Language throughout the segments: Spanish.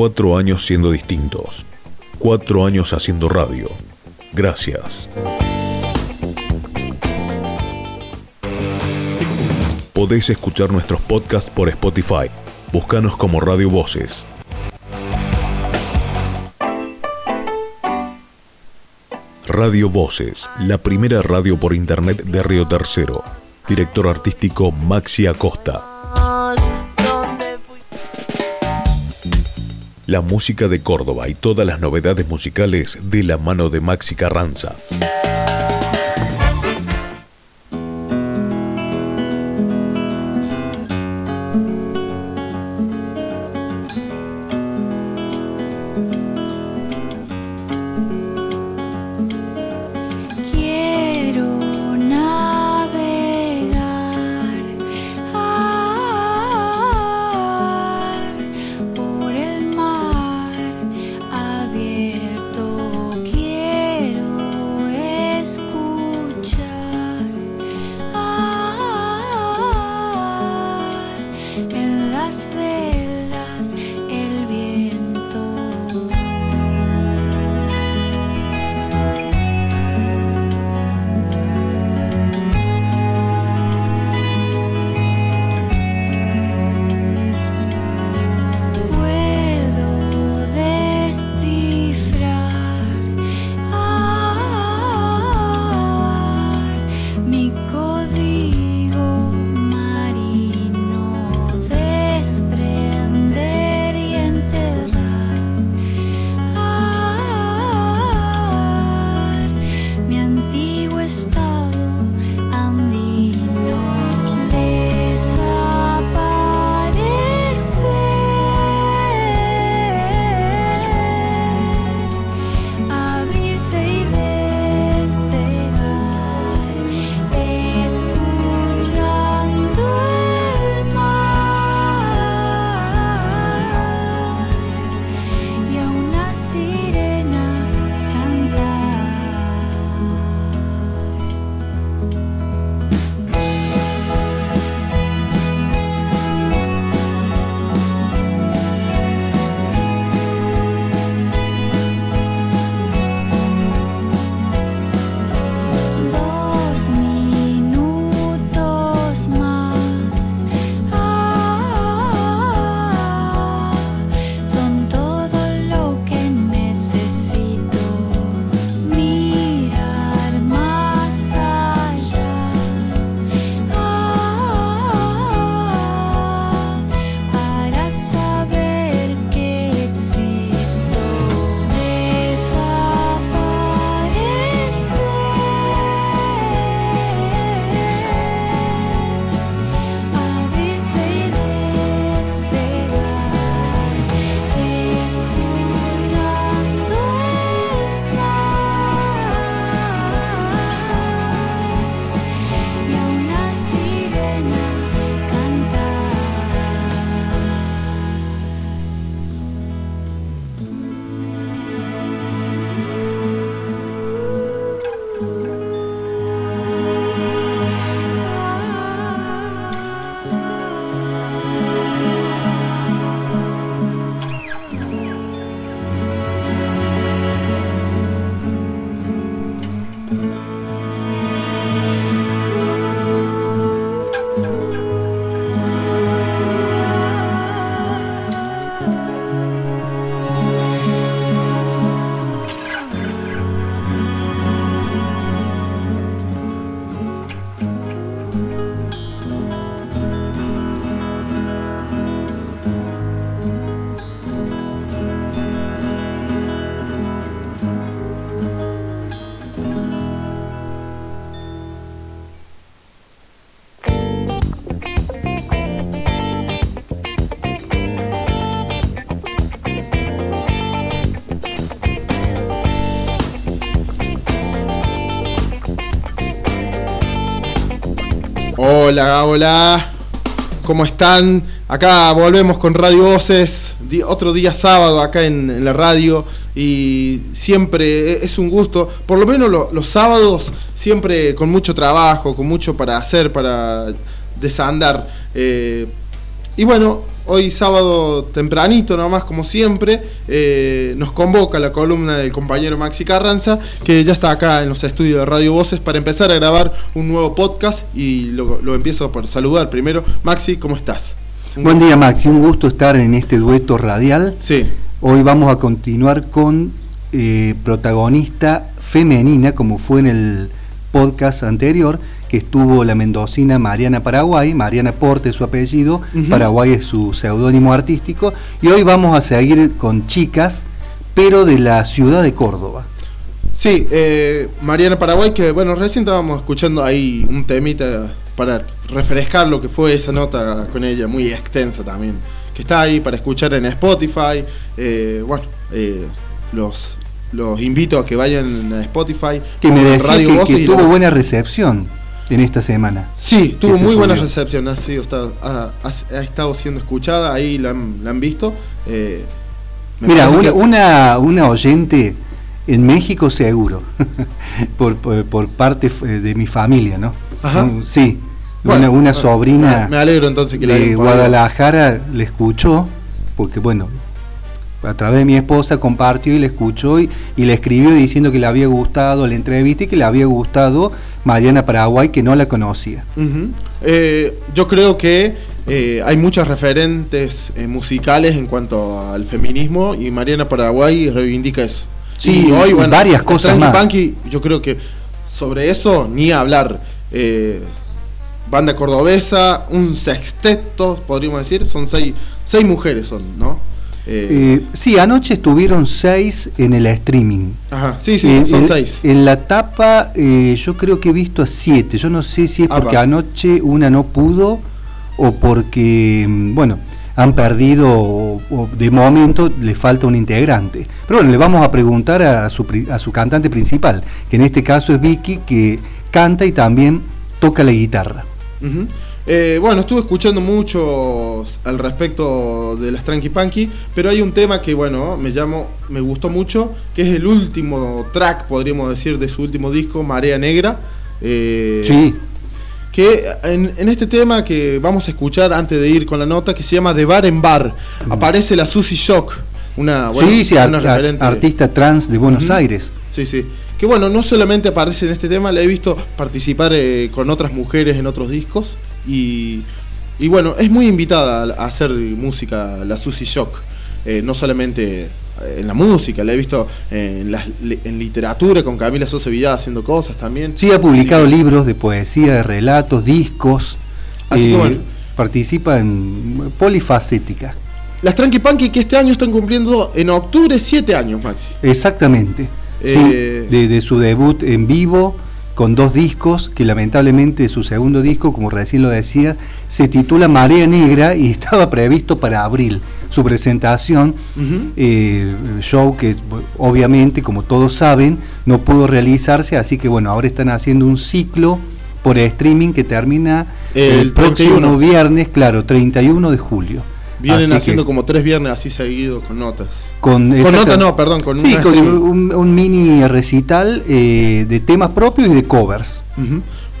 Cuatro años siendo distintos. Cuatro años haciendo radio. Gracias. Podéis escuchar nuestros podcasts por Spotify. Búscanos como Radio Voces. Radio Voces, la primera radio por internet de Río Tercero. Director artístico Maxi Acosta. La música de Córdoba y todas las novedades musicales de la mano de Maxi Carranza. Hola, hola. ¿Cómo están? Acá volvemos con Radio Voces. otro día sábado acá en, la radio. Y siempre e- es un gusto. Por lo menos lo- los sábados, siempre con mucho trabajo, con mucho para hacer, para desandar. Eh, y bueno, hoy sábado tempranito, nomás como siempre, eh, nos convoca la columna del compañero Maxi Carranza, que ya está acá en los estudios de Radio Voces para empezar a grabar un nuevo podcast y lo, lo empiezo por saludar primero. Maxi, ¿cómo estás? Un Buen gusto. día Maxi, un gusto estar en este dueto radial. Sí, Hoy vamos a continuar con eh, protagonista femenina, como fue en el podcast anterior, que estuvo la mendocina Mariana Paraguay, Mariana Porte es su apellido. Paraguay es su seudónimo artístico, y hoy vamos a seguir con chicas, pero de la ciudad de Córdoba. Sí, eh, Mariana Paraguay, que bueno, recién estábamos escuchando ahí un temita para refrescar lo que fue esa nota con ella, muy extensa también, que está ahí para escuchar en Spotify. eh, bueno, eh, los, los invito a que vayan a Spotify. Que me decía Radio que, que tuvo buena recepción en esta semana. Sí, tuvo muy buena recepción, ha, sido, está- ha, ha- ha estado siendo escuchada, ahí la han, la han visto. eh, Mira, una, que- una, una oyente en México seguro, por, por, por parte de mi familia, ¿no? Ajá. Sí, Bueno, una, sobrina me- me alegro entonces que la de Guadalajara le escuchó, porque bueno, a través de mi esposa compartió y le escuchó y, y le escribió diciendo que le había gustado la entrevista y que le había gustado Mariana Paraguay, que no la conocía. Eh, yo creo que eh, hay muchos referentes eh, musicales en cuanto al feminismo y Mariana Paraguay reivindica eso. Sí, y hoy, bueno, varias cosas más. Punky, yo creo que sobre eso ni hablar. Eh, banda cordobesa, un sexteto, podríamos decir, son seis, seis mujeres son, ¿no? Eh, Eh, sí, anoche estuvieron seis en el streaming. ajá, sí, sí, son seis. En la tapa eh, yo creo que he visto a siete. Yo no sé si es Ah, porque anoche una no pudo o porque, mm, bueno, han perdido o, o de momento le falta un integrante. Pero bueno, le vamos a preguntar a su, a su cantante principal, que en este caso es Vicky, que canta y también toca la guitarra. Eh, bueno, estuve escuchando mucho al respecto de las Tranqui Punky, pero hay un tema que, bueno, me llamo, me gustó mucho, que es el último track, podríamos decir, de su último disco, Marea Negra. eh, Sí, Que en, en este tema que vamos a escuchar antes de ir con la nota, que se llama De Bar en Bar, aparece la Susie Shock, una, bueno, sí, sí, una ar- artista trans de Buenos. Aires. Sí, sí. Que bueno, no solamente aparece en este tema, la he visto participar eh, con otras mujeres en otros discos. Y, y bueno, es muy invitada a, hacer música, la Susie Shock. Eh, no solamente eh, en la música, la he visto en, las- en literatura con Camila Sosa Villada haciendo cosas también. Sí, ha publicado Sí. libros de poesía, de relatos, discos. Así que bueno. Participa en polifacética. Las Tranqui Punky que este año están cumpliendo en octubre siete años, Maxi. Exactamente. Eh, Sí, de, de su debut en vivo con dos discos, que lamentablemente su segundo disco, como recién lo decía, se titula Marea Negra y estaba previsto para abril su presentación, eh, show que obviamente, como todos saben, no pudo realizarse, así que bueno, ahora están haciendo un ciclo por streaming que termina el, El próximo 31. viernes, claro, 31 de julio. Vienen Así haciendo que como tres viernes así seguidos con notas. con, Con exacta- nota no, perdón, con sí, una con un, un mini recital eh, de temas propios y de covers.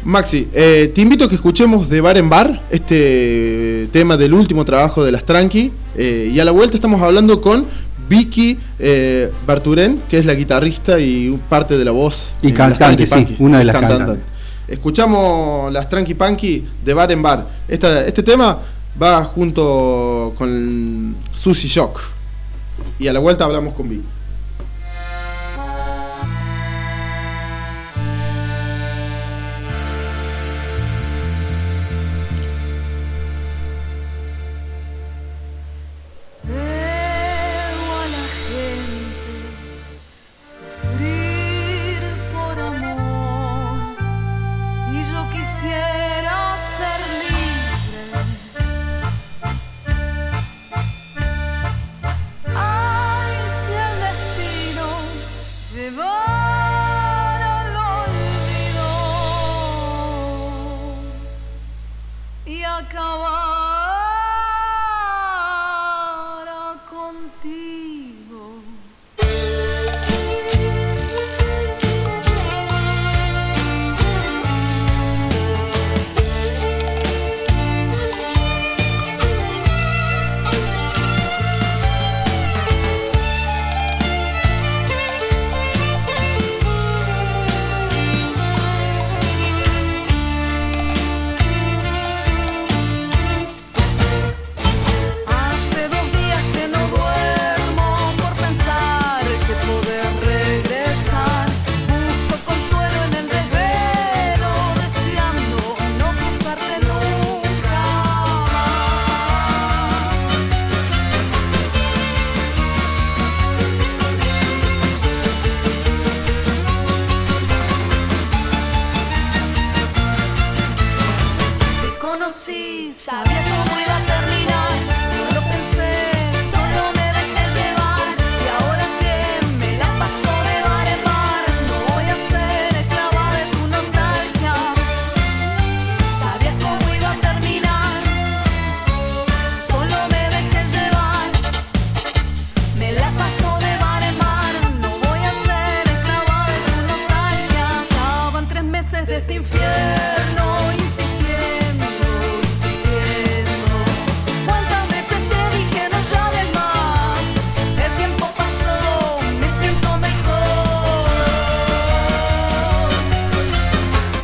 Maxi, eh, te invito a que escuchemos de bar en bar este tema del último trabajo de las Tranqui. eh, y a la vuelta estamos hablando con Vicky eh, Barturén, que es la guitarrista y parte de la voz. Y cantante, sí, una de las Cantante. cantantes. Escuchamos las Tranqui Punky de bar en bar. Esta- este tema va junto con Susie Shock. Y a la vuelta hablamos con Vicky.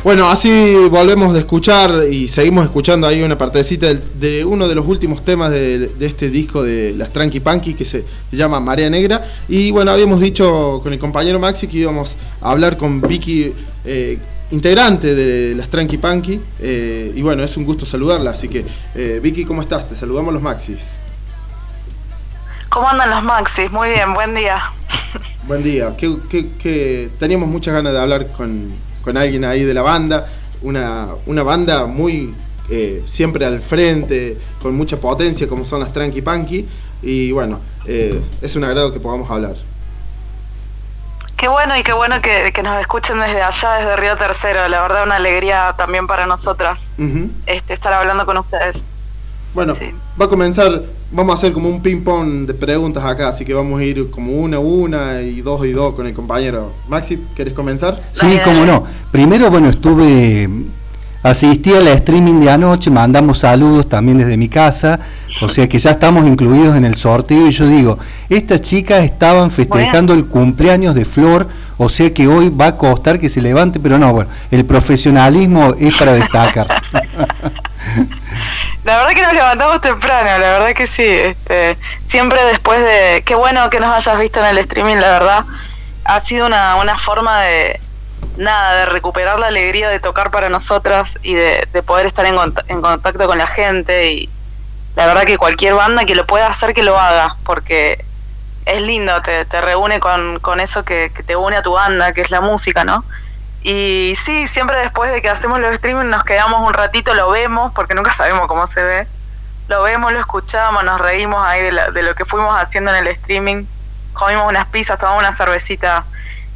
Bueno, así volvemos de escuchar y seguimos escuchando ahí una partecita del- de, uno de los últimos temas de, de este disco de las Tranqui Punky que se llama Marea Negra. Y bueno, habíamos dicho con el compañero Maxi que íbamos a hablar con Vicky, eh, integrante de las Tranqui Punky. eh, y bueno, es un gusto saludarla. Así que, eh, Vicky, ¿cómo estás? Te saludamos los Maxis. ¿Cómo andan los Maxis? Muy bien, buen día. Buen día. ¿Qué, qué- qué- Teníamos muchas ganas de hablar con, con alguien ahí de la banda. Una, una banda muy eh, siempre al frente, con mucha potencia, como son las Tranqui Punky. Y bueno, eh, es un agrado que podamos hablar. Qué bueno y qué bueno que, que nos escuchen desde allá, desde Río Tercero. La verdad, una alegría también para nosotras este, estar hablando con ustedes. Bueno, Sí. va a comenzar, vamos a hacer como un ping-pong de preguntas acá, así que vamos a ir como una a una y dos y dos con el compañero. Maxi, ¿querés comenzar? Sí, Dale, cómo dale. no. Primero, bueno, estuve, asistí a la streaming de anoche, mandamos saludos también desde mi casa, o sea que ya estamos incluidos en el sorteo y yo digo, estas chicas estaban festejando el cumpleaños de Flor, o sea que hoy va a costar que se levante, pero no, bueno, el profesionalismo es para destacar. La verdad que nos levantamos temprano, la verdad que sí. Este, siempre después de... Qué bueno que nos hayas visto en el streaming, la verdad. Ha sido una, una forma de... Nada, de recuperar la alegría de tocar para nosotras y de, de poder estar en, en contacto con la gente. Y la verdad que cualquier banda que lo pueda hacer, que lo haga, porque es lindo, te, te reúne con, con eso que, que te une a tu banda, que es la música, ¿no? Y sí, siempre después de que hacemos los streaming nos quedamos un ratito, lo vemos, porque nunca sabemos cómo se ve. Lo vemos, lo escuchamos, nos reímos ahí de, la- de lo que fuimos haciendo en el streaming. Comimos unas pizzas, tomamos una cervecita,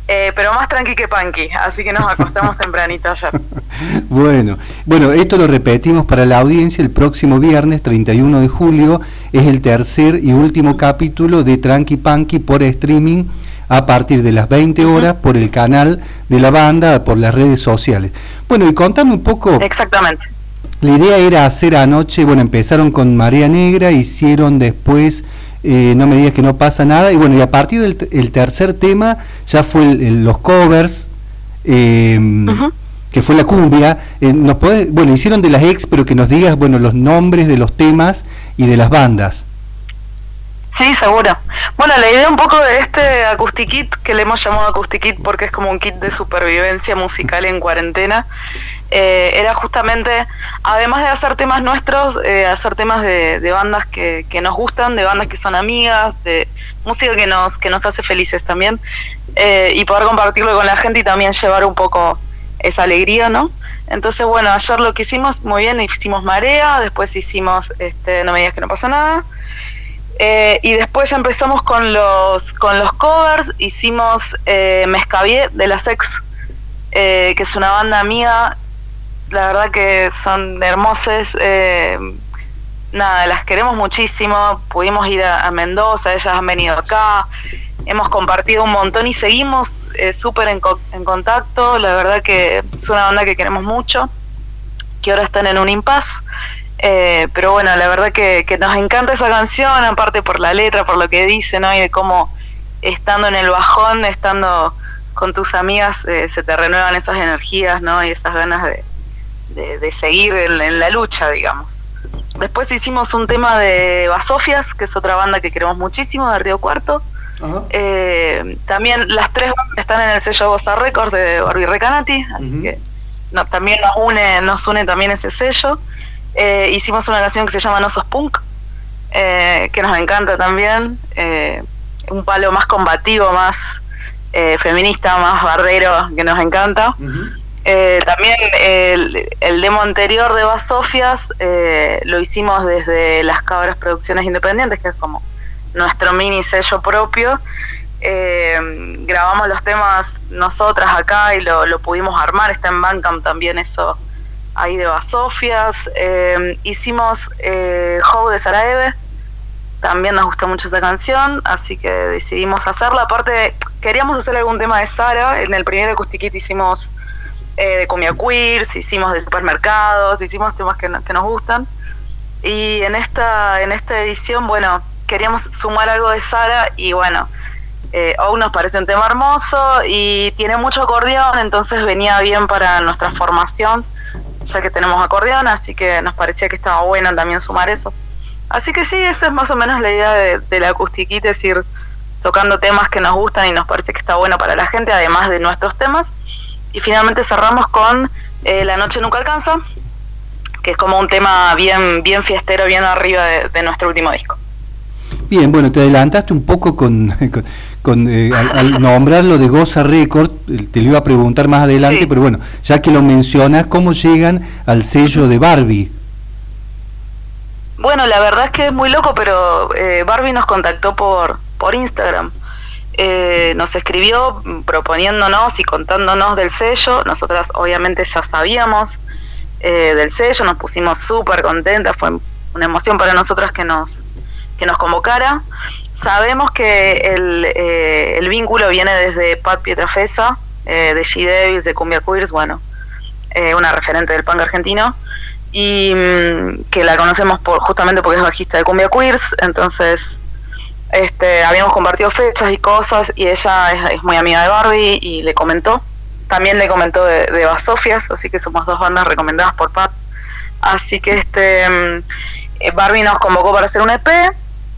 eh, pero más tranqui que panqui, así que nos acostamos tempranito ayer. Bueno, bueno, esto lo repetimos para la audiencia el próximo viernes 31 de julio es el tercer y último capítulo de Tranqui Punky por streaming a partir de las 20 horas por el canal de la banda, por las redes sociales. Bueno, y contame un poco, Exactamente. la idea era hacer anoche, bueno, empezaron con Marea Negra, hicieron después eh, No me digas que no pasa nada, y bueno, y a partir del el tercer tema ya fue el- el- los covers, eh, que fue la cumbia. Eh, nos podés- bueno, hicieron de las ex, pero que nos digas, bueno, los nombres de los temas y de las bandas. Sí, seguro. Bueno, la idea un poco de este acoustic que le hemos llamado acoustic kit porque es como un kit de supervivencia musical en cuarentena, eh, era justamente, además de hacer temas nuestros, eh, hacer temas de, de bandas que, que nos gustan, de bandas que son amigas, de música que nos, que nos hace felices también, eh, y poder compartirlo con la gente y también llevar un poco esa alegría, ¿no? Entonces, bueno, ayer lo que hicimos, muy bien, hicimos Marea, después hicimos este, No me digas que no pasa nada, eh, y después ya empezamos con los con los covers, hicimos eh, de las Ex, eh, que es una banda amiga, la verdad que son hermosas, eh, nada, las queremos muchísimo, pudimos ir a, a Mendoza, ellas han venido acá, hemos compartido un montón y seguimos eh, súper en, co- en contacto, la verdad que es una banda que queremos mucho, que ahora están en un impasse. Eh, pero bueno, la verdad que, que nos encanta esa canción, aparte por la letra, por lo que dice, ¿no? Y de cómo estando en el bajón, estando con tus amigas, eh, se te renuevan esas energías, ¿no? Y esas ganas de, de, de seguir en, en la lucha, digamos. Después hicimos un tema de Basofias, que es otra banda que queremos muchísimo, de Río Cuarto. Eh, también las tres bandas están en el sello Bossa Records de Barbie Recanati, así que no, también nos une, nos une también ese sello. Eh, hicimos una canción que se llama No Sos Punk, eh, que nos encanta también. eh, un palo más combativo, más eh, feminista, más bardero, que nos encanta. Eh, también el, el demo anterior de Basofias lo hicimos desde las Cabras Producciones Independientes, que es como nuestro mini sello propio. Eh, grabamos los temas nosotras acá y lo, lo pudimos armar, está en Bandcamp también eso ahí de Basofias. Eh, hicimos eh, How de Sarajevo, también nos gustó mucho esa canción, así que decidimos hacerla. Aparte, queríamos hacer algún tema de Sara, en el primer Acoustic hicimos eh, de comida queers, hicimos de supermercados, hicimos temas que, no- que nos gustan. Y en esta, en esta edición, bueno, queríamos sumar algo de Sara y bueno, Eh, nos parece un tema hermoso y tiene mucho acordeón, entonces venía bien para nuestra formación, ya que tenemos acordeón, así que nos parecía que estaba bueno también sumar eso. Así que sí, esa es más o menos la idea de, la acustiquita, es ir tocando temas que nos gustan y nos parece que está bueno para la gente, además de nuestros temas. Y finalmente cerramos con eh, La Noche Nunca Alcanza, que es como un tema bien, bien fiestero, bien arriba de, nuestro último disco. Bien, bueno, te adelantaste un poco con, con, eh, al, al nombrar lo de Goza Record, te lo iba a preguntar más adelante, Sí. pero bueno, ya que lo mencionas, ¿cómo llegan al sello de Barbie? Bueno, la verdad es que es muy loco, pero eh, Barbie nos contactó por, por Instagram. Eh, nos escribió proponiéndonos y contándonos del sello. Nosotras obviamente ya sabíamos eh, del sello, nos pusimos súper contentas, fue una emoción para nosotras que nos, que nos convocara. Sabemos que el, eh, el vínculo viene desde Pat Pietrafesa, eh, de She Devils, de Cumbia Queers, bueno, eh, una referente del punk argentino y mm, que la conocemos por justamente porque es bajista de Cumbia Queers, entonces este habíamos compartido fechas y cosas y ella es, es muy amiga de Barbie y le comentó. También le comentó de, de Basofias, así que somos dos bandas recomendadas por Pat. Así que este mm, eh, Barbie nos convocó para hacer un EP,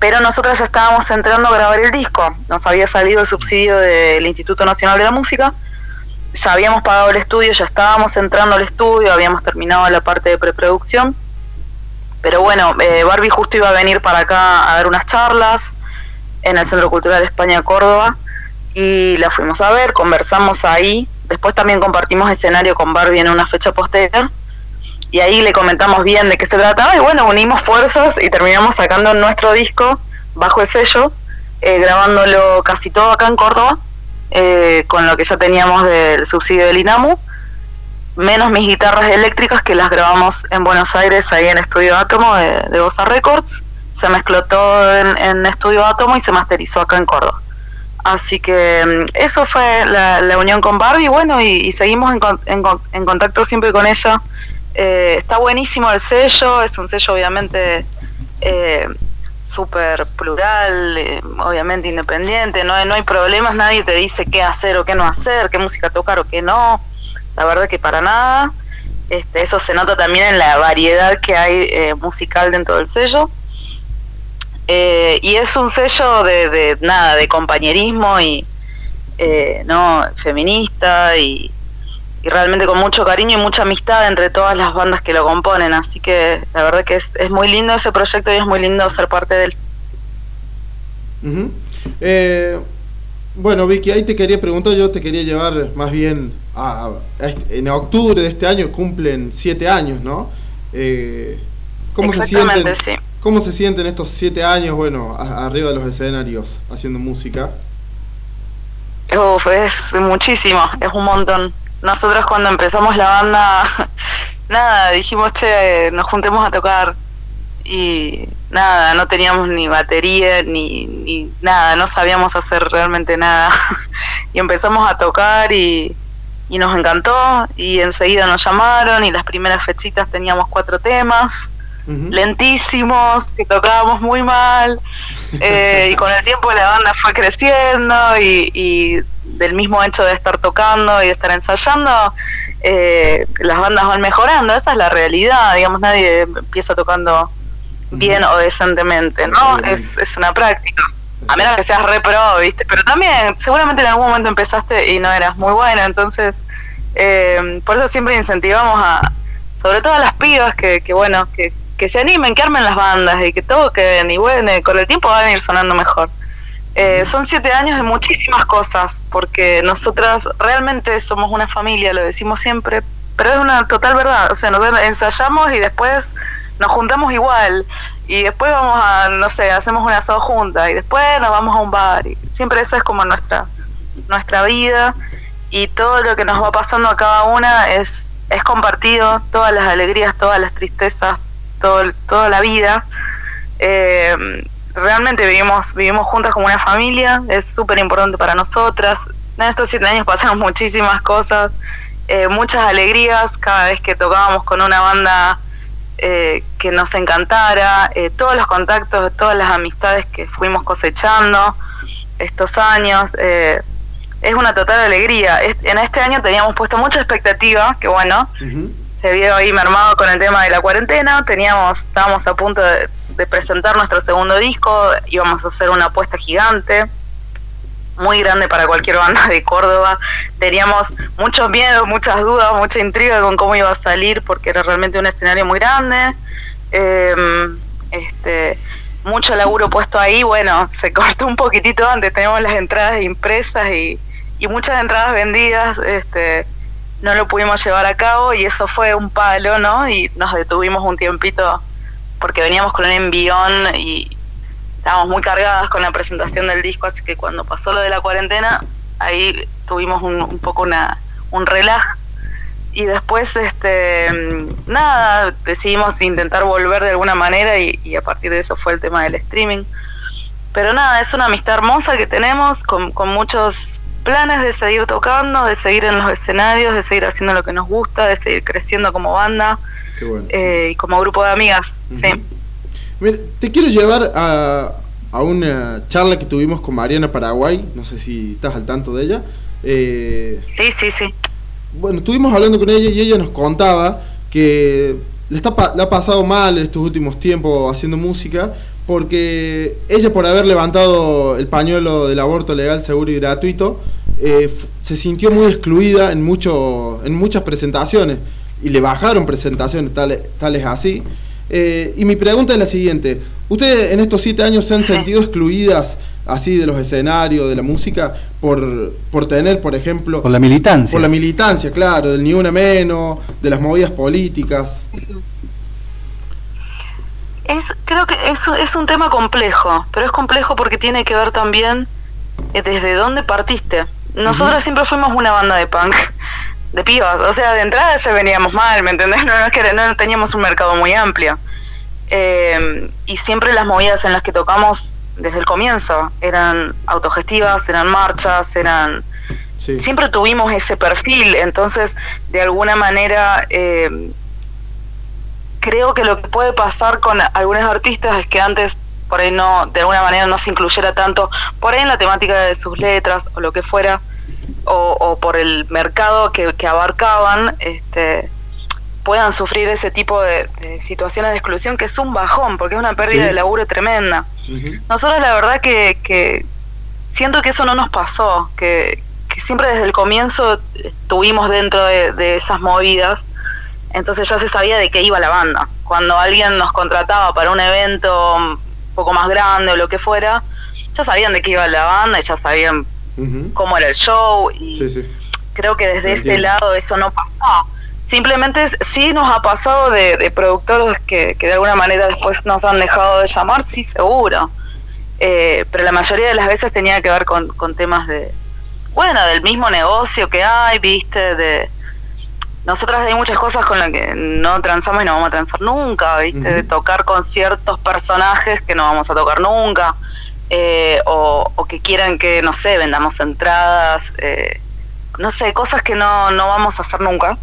pero nosotros ya estábamos entrando a grabar el disco. Nos había salido el subsidio del Instituto Nacional de la Música ya habíamos pagado el estudio, ya estábamos entrando al estudio, habíamos terminado la parte de preproducción. Pero bueno, eh, Barbie justo iba a venir para acá a dar unas charlas en el Centro Cultural España Córdoba y la fuimos a ver, conversamos ahí. Después también compartimos escenario con Barbie en una fecha posterior y ahí le comentamos bien de qué se trataba y bueno, unimos fuerzas y terminamos sacando nuestro disco bajo el sello, eh, grabándolo casi todo acá en Córdoba eh, con lo que ya teníamos del subsidio del INAMU, menos mis guitarras eléctricas que las grabamos en Buenos Aires, ahí en Estudio Átomo de, de Bossa Records. Se mezcló todo en, Estudio Átomo y se masterizó acá en Córdoba. Así que mm, eso fue la, unión con Barbie, bueno, y, seguimos en con- en contacto siempre con ella. Eh, está buenísimo el sello, es un sello obviamente eh, súper plural, eh, obviamente independiente, no no hay problemas, nadie te dice qué hacer o qué no hacer, qué música tocar o qué no, la verdad que para nada. Este, eso se nota también en la variedad que hay eh, musical dentro del sello. Eh, y es un sello de, de nada, de compañerismo y no feminista y, y realmente con mucho cariño y mucha amistad entre todas las bandas que lo componen. Así que la verdad que es, es muy lindo ese proyecto y es muy lindo ser parte de él. Eh, bueno, Vicky, ahí te quería preguntar, yo te quería llevar más bien a, a este- en octubre de este año cumplen siete años, ¿no? Eh, ¿Cómo se Exactamente, sienten? sí. ¿Cómo se sienten estos siete años, bueno, a- arriba de los escenarios haciendo música? Uf, es muchísimo, es un montón. Nosotros cuando empezamos la banda, nada, dijimos, che, nos juntemos a tocar y nada, no teníamos ni batería ni, ni nada, no sabíamos hacer realmente nada. y empezamos a tocar y, y nos encantó. Y enseguida nos llamaron y las primeras fechitas teníamos cuatro temas Lentísimos, que tocábamos muy mal, eh, y con el tiempo la banda fue creciendo y, y del mismo hecho de estar tocando y de estar ensayando, eh, las bandas van mejorando, esa es la realidad, digamos, nadie empieza tocando bien o decentemente, ¿no? Es, es una práctica. A menos que seas re pro, ¿viste? Pero también, seguramente en algún momento empezaste y no eras muy bueno, entonces, eh, por eso siempre incentivamos a, sobre todo a las pibas que, que bueno, que, que se animen, que armen las bandas y que toquen y bueno, con el tiempo van a ir sonando mejor. Eh, son siete años de muchísimas cosas, porque nosotras realmente somos una familia, lo decimos siempre, pero es una total verdad. O sea, nosotros ensayamos y después nos juntamos igual, y después vamos a, no sé, hacemos un asado juntas, y después nos vamos a un bar, y siempre eso es como nuestra, nuestra vida, y todo lo que nos va pasando a cada una es, es compartido, todas las alegrías, todas las tristezas, todo, toda la vida. Eh, realmente vivimos, vivimos juntas como una familia, es súper importante para nosotras. En estos siete años pasaron muchísimas cosas, eh, muchas alegrías cada vez que tocábamos con una banda eh, que nos encantara, todos los contactos, todas las amistades que fuimos cosechando. estos años. es una total alegría. En este año teníamos puesto mucha expectativa, que bueno. Se vio ahí mermado con el tema de la cuarentena. Teníamos, estábamos a punto de, presentar nuestro segundo disco, íbamos a hacer una apuesta gigante, muy grande para cualquier banda de Córdoba. Teníamos muchos miedos, muchas dudas, mucha intriga con cómo iba a salir, porque era realmente un escenario muy grande. Eh, este mucho laburo puesto ahí, bueno, se cortó un poquitito antes, tenemos las entradas impresas y, y muchas entradas vendidas, este, no lo pudimos llevar a cabo y eso fue un palo, ¿no? Y nos detuvimos un tiempito porque veníamos con un envión y estábamos muy cargadas con la presentación del disco, así que cuando pasó lo de la cuarentena, ahí tuvimos un, un poco una, un relaj y después este nada decidimos intentar volver de alguna manera y, y a partir de eso fue el tema del streaming pero nada es una amistad hermosa que tenemos con, con muchos planes de seguir tocando de seguir en los escenarios de seguir haciendo lo que nos gusta de seguir creciendo como banda Qué bueno. eh, y como grupo de amigas sí. Mira, te quiero llevar a, a una charla que tuvimos con Mariana Paraguay, no sé si estás al tanto de ella. Eh, sí sí sí bueno, estuvimos hablando con ella y ella nos contaba que le, está, le ha pasado mal estos últimos tiempos haciendo música porque ella por haber levantado el pañuelo del aborto legal, seguro y gratuito, eh, se sintió muy excluida en, mucho, en muchas presentaciones y le bajaron presentaciones tales, tales así. Eh, y mi pregunta es la siguiente, ¿ustedes en estos siete años se han sentido excluidas así de los escenarios, de la música, por, por tener, por ejemplo, Por la militancia. por la militancia, claro, del ni una menos, de las movidas políticas. Es, creo que es, es un tema complejo, pero es complejo porque tiene que ver también eh, desde dónde partiste. Nosotros siempre fuimos una banda de punk, de pibas, o sea, de entrada ya veníamos mal, ¿me entendés? No, no, es que no teníamos un mercado muy amplio. Eh, y siempre las movidas en las que tocamos desde el comienzo eran autogestivas, eran marchas, eran Sí. siempre tuvimos ese perfil, entonces de alguna manera eh, creo que lo que puede pasar con algunos artistas es que antes por ahí no, de alguna manera no se incluyera tanto, por ahí en la temática de sus letras o lo que fuera, o, o por el mercado que, que abarcaban, este puedan sufrir ese tipo de, de situaciones de exclusión que es un bajón, porque es una pérdida Sí. de laburo tremenda. Nosotros la verdad que, que siento que eso no nos pasó, que, que siempre desde el comienzo estuvimos dentro de, de esas movidas, entonces ya se sabía de qué iba la banda. Cuando alguien nos contrataba para un evento un poco más grande o lo que fuera, ya sabían de qué iba la banda y ya sabían cómo era el show y Sí, sí. creo que desde ese lado eso no pasó. Simplemente sí nos ha pasado de, de productores que, que de alguna manera después nos han dejado de llamar, sí, seguro. Eh, pero la mayoría de las veces tenía que ver con, con temas de, bueno, del mismo negocio que hay, viste, de... Nosotras hay muchas cosas con las que no transamos y no vamos a transar nunca, ¿viste? De tocar con ciertos personajes que no vamos a tocar nunca, eh, o, o que quieran que, no sé, vendamos entradas, eh, no sé, cosas que no, no vamos a hacer nunca.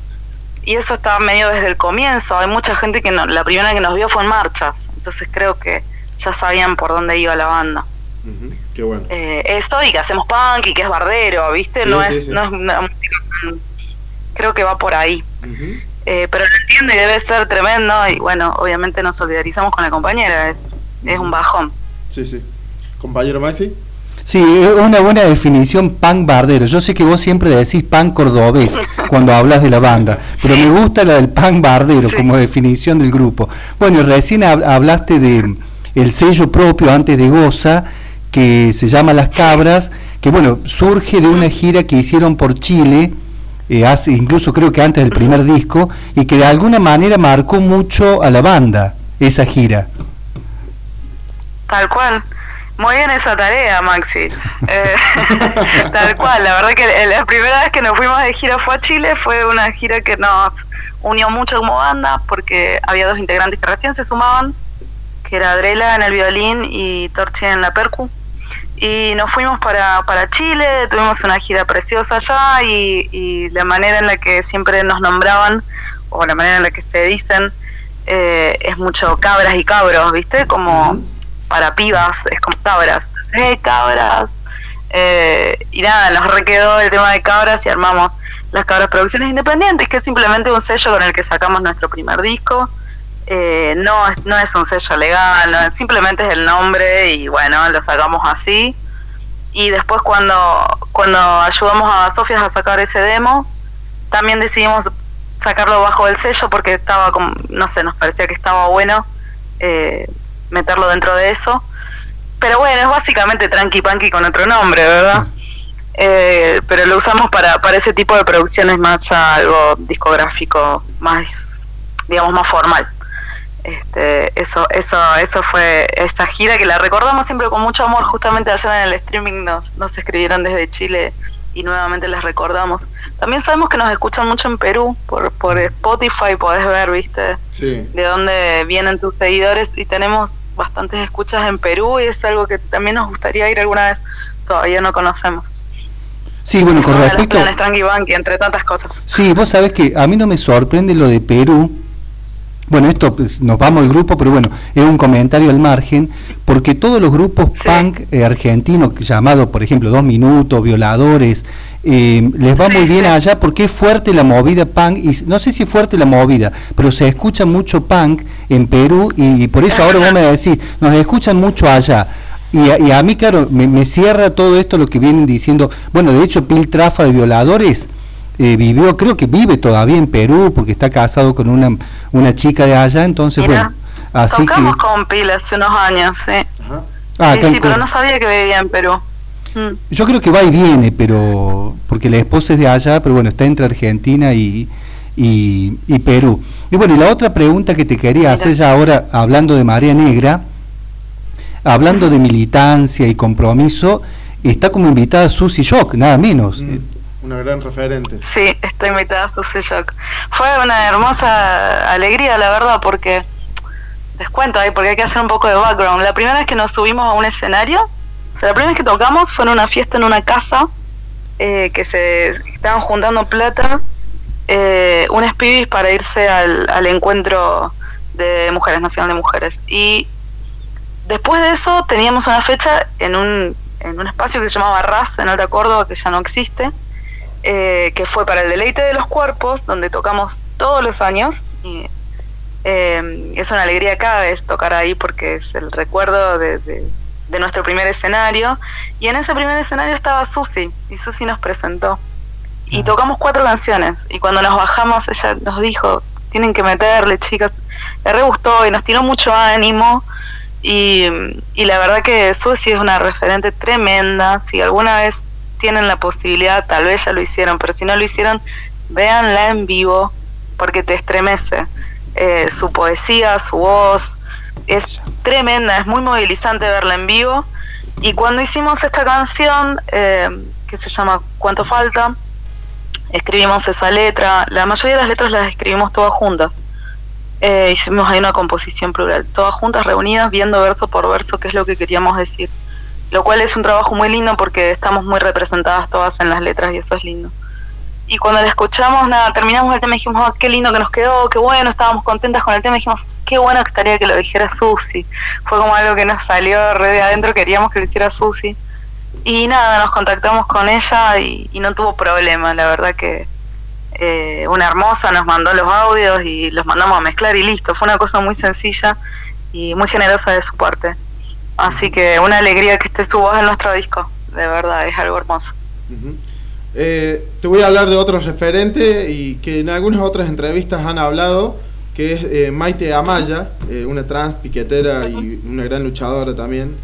Y eso estaba medio desde el comienzo. Hay mucha gente que no, la primera que nos vio fue en marchas, entonces creo que ya sabían por dónde iba la banda. Qué bueno. Eh, eso y que hacemos punk y que es bardero, ¿viste? Sí, no, sí, es, sí. no es una música tan- Creo que va por ahí. Eh, pero lo entiendo y debe ser tremendo y bueno, obviamente nos solidarizamos con la compañera, es, es un bajón. Sí, sí. Compañero Maxi. Sí, es una buena definición punk bardero. Yo sé que vos siempre decís punk cordobés cuando hablas de la banda, pero me gusta la del punk bardero Sí. como definición del grupo. Bueno, y recién hab- hablaste de el sello propio antes de Goza, que se llama Las Cabras, que bueno, surge de una gira que hicieron por Chile, eh, hace, incluso creo que antes del primer disco, y que de alguna manera marcó mucho a la banda, esa gira. Tal cual. Muy bien esa tarea, Maxi. Eh, tal cual. La verdad que la primera vez que nos fuimos de gira fue a Chile. Fue una gira que nos unió mucho como banda porque había dos integrantes que recién se sumaban, que era Adrela en el violín y Torchi en la percu. Y nos fuimos para, para Chile, tuvimos una gira preciosa allá y, y la manera en la que siempre nos nombraban, o la manera en la que se dicen, eh, es mucho cabras y cabros, ¿viste? Como para pibas, es como cabras. ¡Eh, cabras! Eh, y nada, nos requedó el tema de cabras y armamos las cabras producciones independientes, que es simplemente un sello con el que sacamos nuestro primer disco. Eh, no, no es un sello legal, simplemente es el nombre y bueno, lo sacamos así. Y después cuando, cuando ayudamos a Sofía a sacar ese demo, también decidimos sacarlo bajo el sello porque estaba como, no sé, nos parecía que estaba bueno eh, meterlo dentro de eso. Pero bueno, es básicamente Tranqui Punky con otro nombre, ¿verdad? Eh, pero lo usamos para, para ese tipo de producciones más algo discográfico, más, digamos, más formal. Este, eso, eso, eso fue esa gira que la recordamos siempre con mucho amor. Justamente allá en el streaming nos, nos escribieron desde Chile y nuevamente les recordamos. También sabemos que nos escuchan mucho en Perú por, por Spotify, podés ver, viste, Sí. de dónde vienen tus seguidores y tenemos bastantes escuchas en Perú y es algo que también nos gustaría ir alguna vez. Todavía no conocemos. Sí, bueno, con los respecto... planes entre tantas cosas. Sí, vos sabés que a mí no me sorprende lo de Perú. Bueno, esto pues, nos vamos al grupo, pero bueno, es un comentario al margen, porque todos los grupos Sí. punk eh, argentinos, llamados, por ejemplo, Dos Minutos, Violadores, eh, les va Sí, muy bien sí. allá porque es fuerte la movida punk, y no sé si es fuerte la movida, pero se escucha mucho punk en Perú y, y por eso ahora vos me decís, nos escuchan mucho allá. Y a, y a mí, claro, me, me cierra todo esto lo que vienen diciendo. Bueno, de hecho, Pil Trafa de Violadores eh, vivió, creo que vive todavía en Perú porque está casado con una, una chica de allá, entonces, bueno, así que... Tocamos con Pila hace unos años, sí. Ajá. Ah, sí, sí, pero no sabía que vivía en Perú. Mm. Yo creo que va y viene, pero porque la esposa es de allá, pero bueno, está entre Argentina y, y, y Perú. Y bueno, y la otra pregunta que te quería Mira. hacer ya ahora, hablando de Marea Negra, hablando de militancia y compromiso, está como invitada Susi Shock, nada menos. Mm, Una gran referente. Sí, estoy invitada a Susy Shock. Fue una hermosa alegría, la verdad, porque les cuento ahí, porque hay que hacer un poco de background. La primera vez que nos subimos a un escenario, o sea, la primera vez que tocamos fue en una fiesta en una casa, eh, que se estaban juntando plata, eh, pibis para irse al, al encuentro de mujeres, nacional de mujeres. Y después de eso teníamos una fecha en un, en un espacio que se llamaba RAS en Alta Córdoba, que ya no existe, eh, que fue para el deleite de los cuerpos, donde tocamos todos los años. Y, eh, es una alegría cada vez tocar ahí porque es el recuerdo de, de- de nuestro primer escenario. Y en ese primer escenario estaba Susi, y Susi nos presentó. Y Ah. tocamos cuatro canciones. Y cuando nos bajamos, ella nos dijo: Tienen que meterle, chicas. Le re gustó y nos tiró mucho ánimo. Y, y la verdad que Susi es una referente tremenda. Si alguna vez tienen la posibilidad, tal vez ya lo hicieron, pero si no lo hicieron, véanla en vivo porque te estremece. Eh, su poesía, su voz, es tremenda, es muy movilizante verla en vivo. Y cuando hicimos esta canción, eh, que se llama ¿Cuánto falta? Escribimos esa letra, la mayoría de las letras las escribimos todas juntas. Eh, hicimos ahí una composición plural, todas juntas reunidas, viendo verso por verso qué es lo que queríamos decir. Lo cual es un trabajo muy lindo porque estamos muy representadas todas en las letras y eso es lindo. Y cuando la escuchamos, nada, terminamos el tema y dijimos, "Ah, qué lindo que nos quedó, qué bueno, estábamos contentas con el tema y dijimos, qué bueno que estaría que lo dijera Susi. Fue como algo que nos salió re de adentro, queríamos que lo hiciera Susi. Y nada, nos contactamos con ella y, y no tuvo problema, la verdad que eh, una hermosa nos mandó los audios y los mandamos a mezclar y listo. Fue una cosa muy sencilla y muy generosa de su parte. Así que una alegría que esté su voz en nuestro disco, de verdad, es algo hermoso. Eh, te voy a hablar de otro referente y que en algunas otras entrevistas han hablado, que es eh, Maite Amaya, eh, una trans piquetera y una gran luchadora también.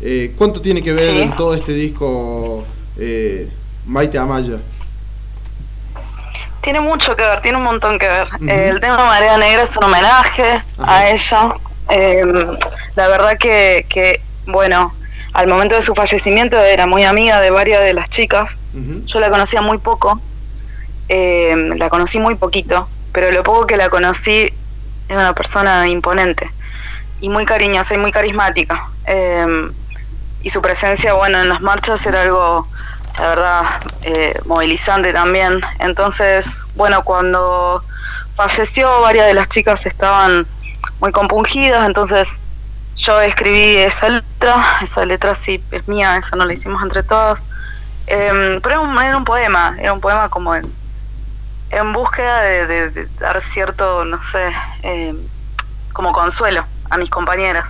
Eh, ¿Cuánto tiene que ver Sí. en todo este disco Maite Amaya? Tiene mucho que ver, tiene un montón que ver. El tema Marea Negra es un homenaje Ajá. a ella. Eh, la verdad que, que, bueno, al momento de su fallecimiento era muy amiga de varias de las chicas. Yo la conocía muy poco, eh, la conocí muy poquito, pero lo poco que la conocí es una persona imponente y muy cariñosa y muy carismática. Eh, y su presencia, bueno, en las marchas era algo, la verdad, eh, movilizante también. Entonces, bueno, cuando falleció, varias de las chicas estaban muy compungidas, entonces yo escribí esa letra, esa letra sí es mía, esa no la hicimos entre todos. Em, pero era un, era un poema, era un poema como en, en búsqueda de, dar cierto, no sé, em, como consuelo a mis compañeras.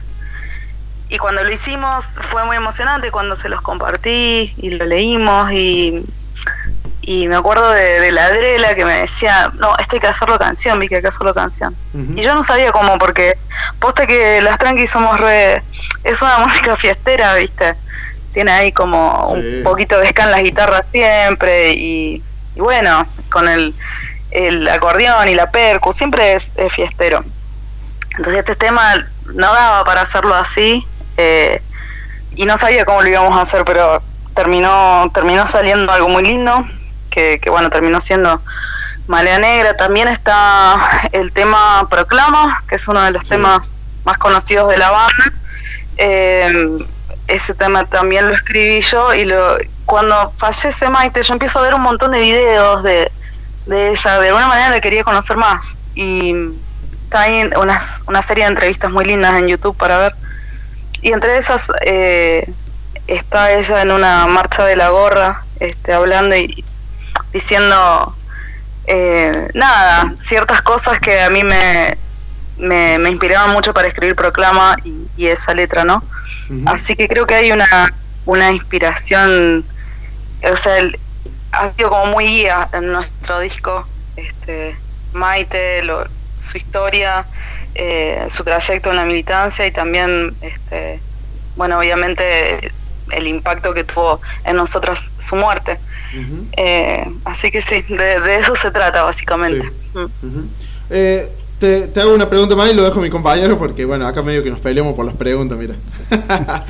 Y cuando lo hicimos fue muy emocionante cuando se los compartí y lo leímos y, y me acuerdo de, de la Adrela que me decía, no, esto hay que hacerlo canción, vi que hay que hacerlo canción. Y yo no sabía cómo, porque posta que las tranquis somos re... Es una música fiestera, ¿viste? Tiene ahí como Sí. un poquito de ska en las guitarras siempre y, y bueno, con el, el acordeón y la percu, siempre es, es fiestero. Entonces este tema no daba para hacerlo así eh, y no sabía cómo lo íbamos a hacer, pero terminó terminó saliendo algo muy lindo, que, que bueno, terminó siendo Malea Negra. También está el tema Proclama, que es uno de los Sí. temas más conocidos de la banda. Eh, ese tema también lo escribí yo y lo, cuando fallece Maite yo empiezo a ver un montón de videos de, de ella, de alguna manera la quería conocer más y está ahí unas, una serie de entrevistas muy lindas en YouTube para ver y entre esas eh, está ella en una marcha de la gorra este, hablando y diciendo eh, nada, ciertas cosas que a mí me, me, me inspiraban mucho para escribir Proclama y, y esa letra, ¿no? Así que creo que hay una, una inspiración, o sea, el- ha sido como muy guía en nuestro disco, este, Maite, lo- su historia, eh, su trayecto en la militancia y también, este, bueno, obviamente el impacto que tuvo en nosotras su muerte. Ujú. Eh, así que sí, de, de eso se trata básicamente. Sí. Mm. Ujú. Eh, te, te hago una pregunta más y lo dejo a mi compañero porque, bueno, acá medio que nos peleamos por las preguntas, mira.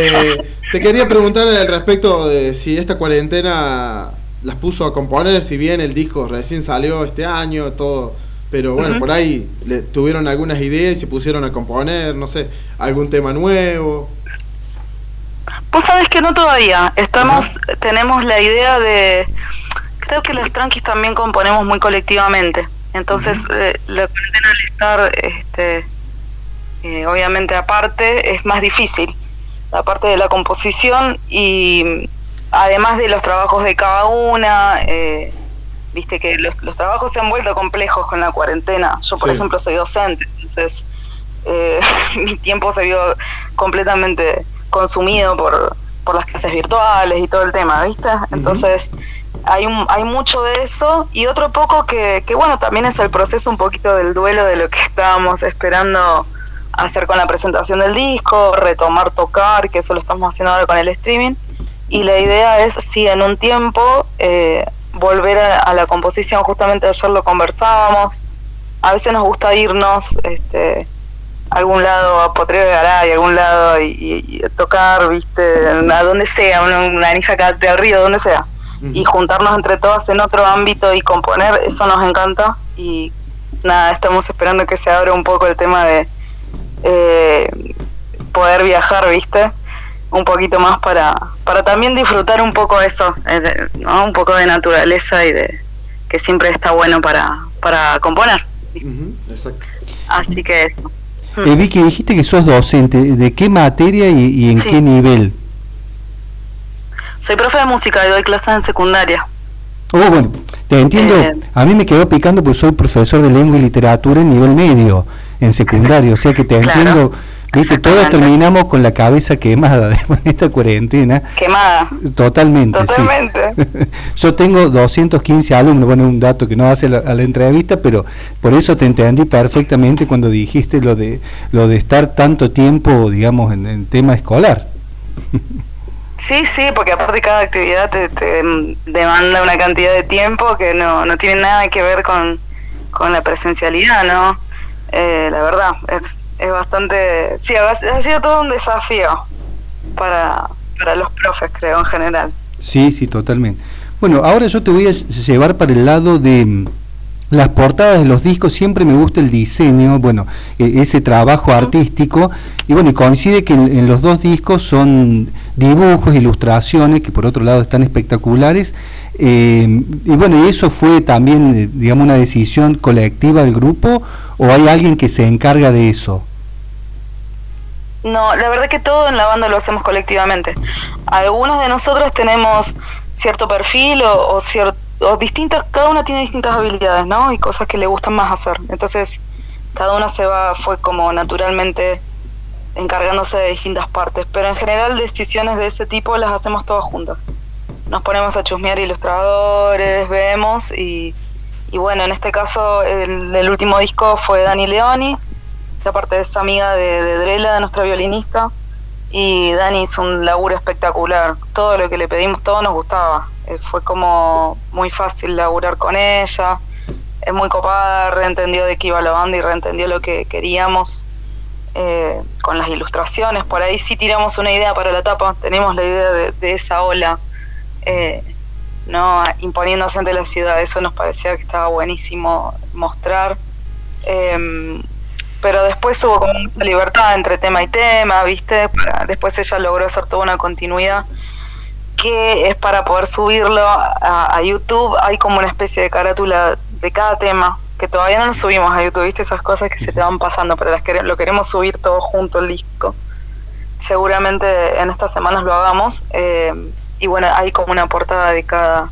Eh, te quería preguntar al respecto de si esta cuarentena las puso a componer, si bien el disco recién salió este año, todo, pero bueno, Ujú. por ahí le, tuvieron algunas ideas y se pusieron a componer, no sé, algún tema nuevo. Vos sabés que no todavía. Estamos, tenemos la idea de. Creo que los tranquis también componemos muy colectivamente. Entonces, eh, la cuarentena al estar, este, eh, obviamente aparte, es más difícil. La parte de la composición y además de los trabajos de cada una, eh, viste que los, los trabajos se han vuelto complejos con la cuarentena. Yo, por Sí. ejemplo, soy docente, entonces eh, mi tiempo se vio completamente consumido por, por las clases virtuales y todo el tema, ¿viste? Entonces hay, un, hay mucho de eso y otro poco que, que, bueno, también es el proceso un poquito del duelo de lo que estábamos esperando hacer con la presentación del disco, retomar tocar, que eso lo estamos haciendo ahora con el streaming. Y la idea es, sí, en un tiempo, eh, volver a, a la composición, justamente ayer lo conversábamos, a veces nos gusta irnos este, algún lado, a Potrero de Garay, algún lado, y, y- y tocar, viste, a donde sea, una, una anís acá del río, donde sea. Y juntarnos entre todos en otro ámbito y componer, eso nos encanta. Y nada, estamos esperando que se abra un poco el tema de eh, poder viajar, viste, un poquito más para, para también disfrutar un poco eso, eh, ¿no? un poco de naturaleza y de que siempre está bueno para, para componer. Exacto. Así que eso. Eh, Vicky, dijiste que sos docente. ¿De qué materia y, y en Sí. qué nivel? Soy profe de música y doy clases en secundaria. Oh, bueno, te entiendo. Eh. A mí me quedó picando porque soy profesor de lengua y literatura en nivel medio, en secundario. O sea que te Claro. entiendo. Viste, todos terminamos con la cabeza quemada de esta cuarentena. Quemada. Totalmente, Totalmente. sí. Yo tengo 215 alumnos, bueno, un dato que no hace la- a la entrevista, pero por eso te entendí perfectamente cuando dijiste lo de lo de estar tanto tiempo, digamos, en el tema escolar. Sí, sí, porque aparte cada actividad te, te, demanda una cantidad de tiempo que no, no tiene nada que ver con, con la presencialidad, ¿no? Eh, la verdad, es, es bastante... Sí, ha, sido todo un desafío para, para los profes, creo, en general. Sí, sí, totalmente. Bueno, ahora yo te voy a llevar para el lado de mm, las portadas de los discos. Siempre me gusta el diseño, bueno, e- ese trabajo artístico. Y bueno, coincide que en, los dos discos son dibujos, ilustraciones, que por otro lado están espectaculares. Eh, y bueno, ¿y eso fue también, eh, digamos, una decisión colectiva del grupo o hay alguien que se encarga de eso? No, la verdad que todo en la banda lo hacemos colectivamente. Algunos de nosotros tenemos cierto perfil o, o, cier- o distintas, cada uno tiene distintas habilidades, ¿no? Y cosas que le gustan más hacer. Entonces, cada uno se va, fue como naturalmente encargándose de distintas partes. Pero en general, decisiones de este tipo las hacemos todas juntas. Nos ponemos a chusmear ilustradores, vemos y, y bueno, en este caso, el, el último disco fue Dani Leoni, que aparte es amiga de, de Drela, de nuestra violinista, y Dani hizo un laburo espectacular. Todo lo que le pedimos, todo nos gustaba. Eh, fue como muy fácil laburar con ella. Es muy copada, reentendió de qué iba la banda y reentendió lo que queríamos eh, con las ilustraciones. Por ahí sí tiramos una idea para la tapa, tenemos la idea de, de esa ola, eh, no imponiéndose ante la ciudad. Eso nos parecía que estaba buenísimo mostrar. Em, pero después hubo como mucha libertad entre tema y tema, ¿viste? Después ella logró hacer toda una continuidad que es para poder subirlo a, a YouTube. Hay como una especie de carátula de cada tema, que todavía no lo subimos a YouTube, ¿viste? Esas cosas que se te van pasando, pero las quere- lo queremos subir todo junto el disco. Seguramente en estas semanas lo hagamos. eh, y bueno, hay como una portada de cada,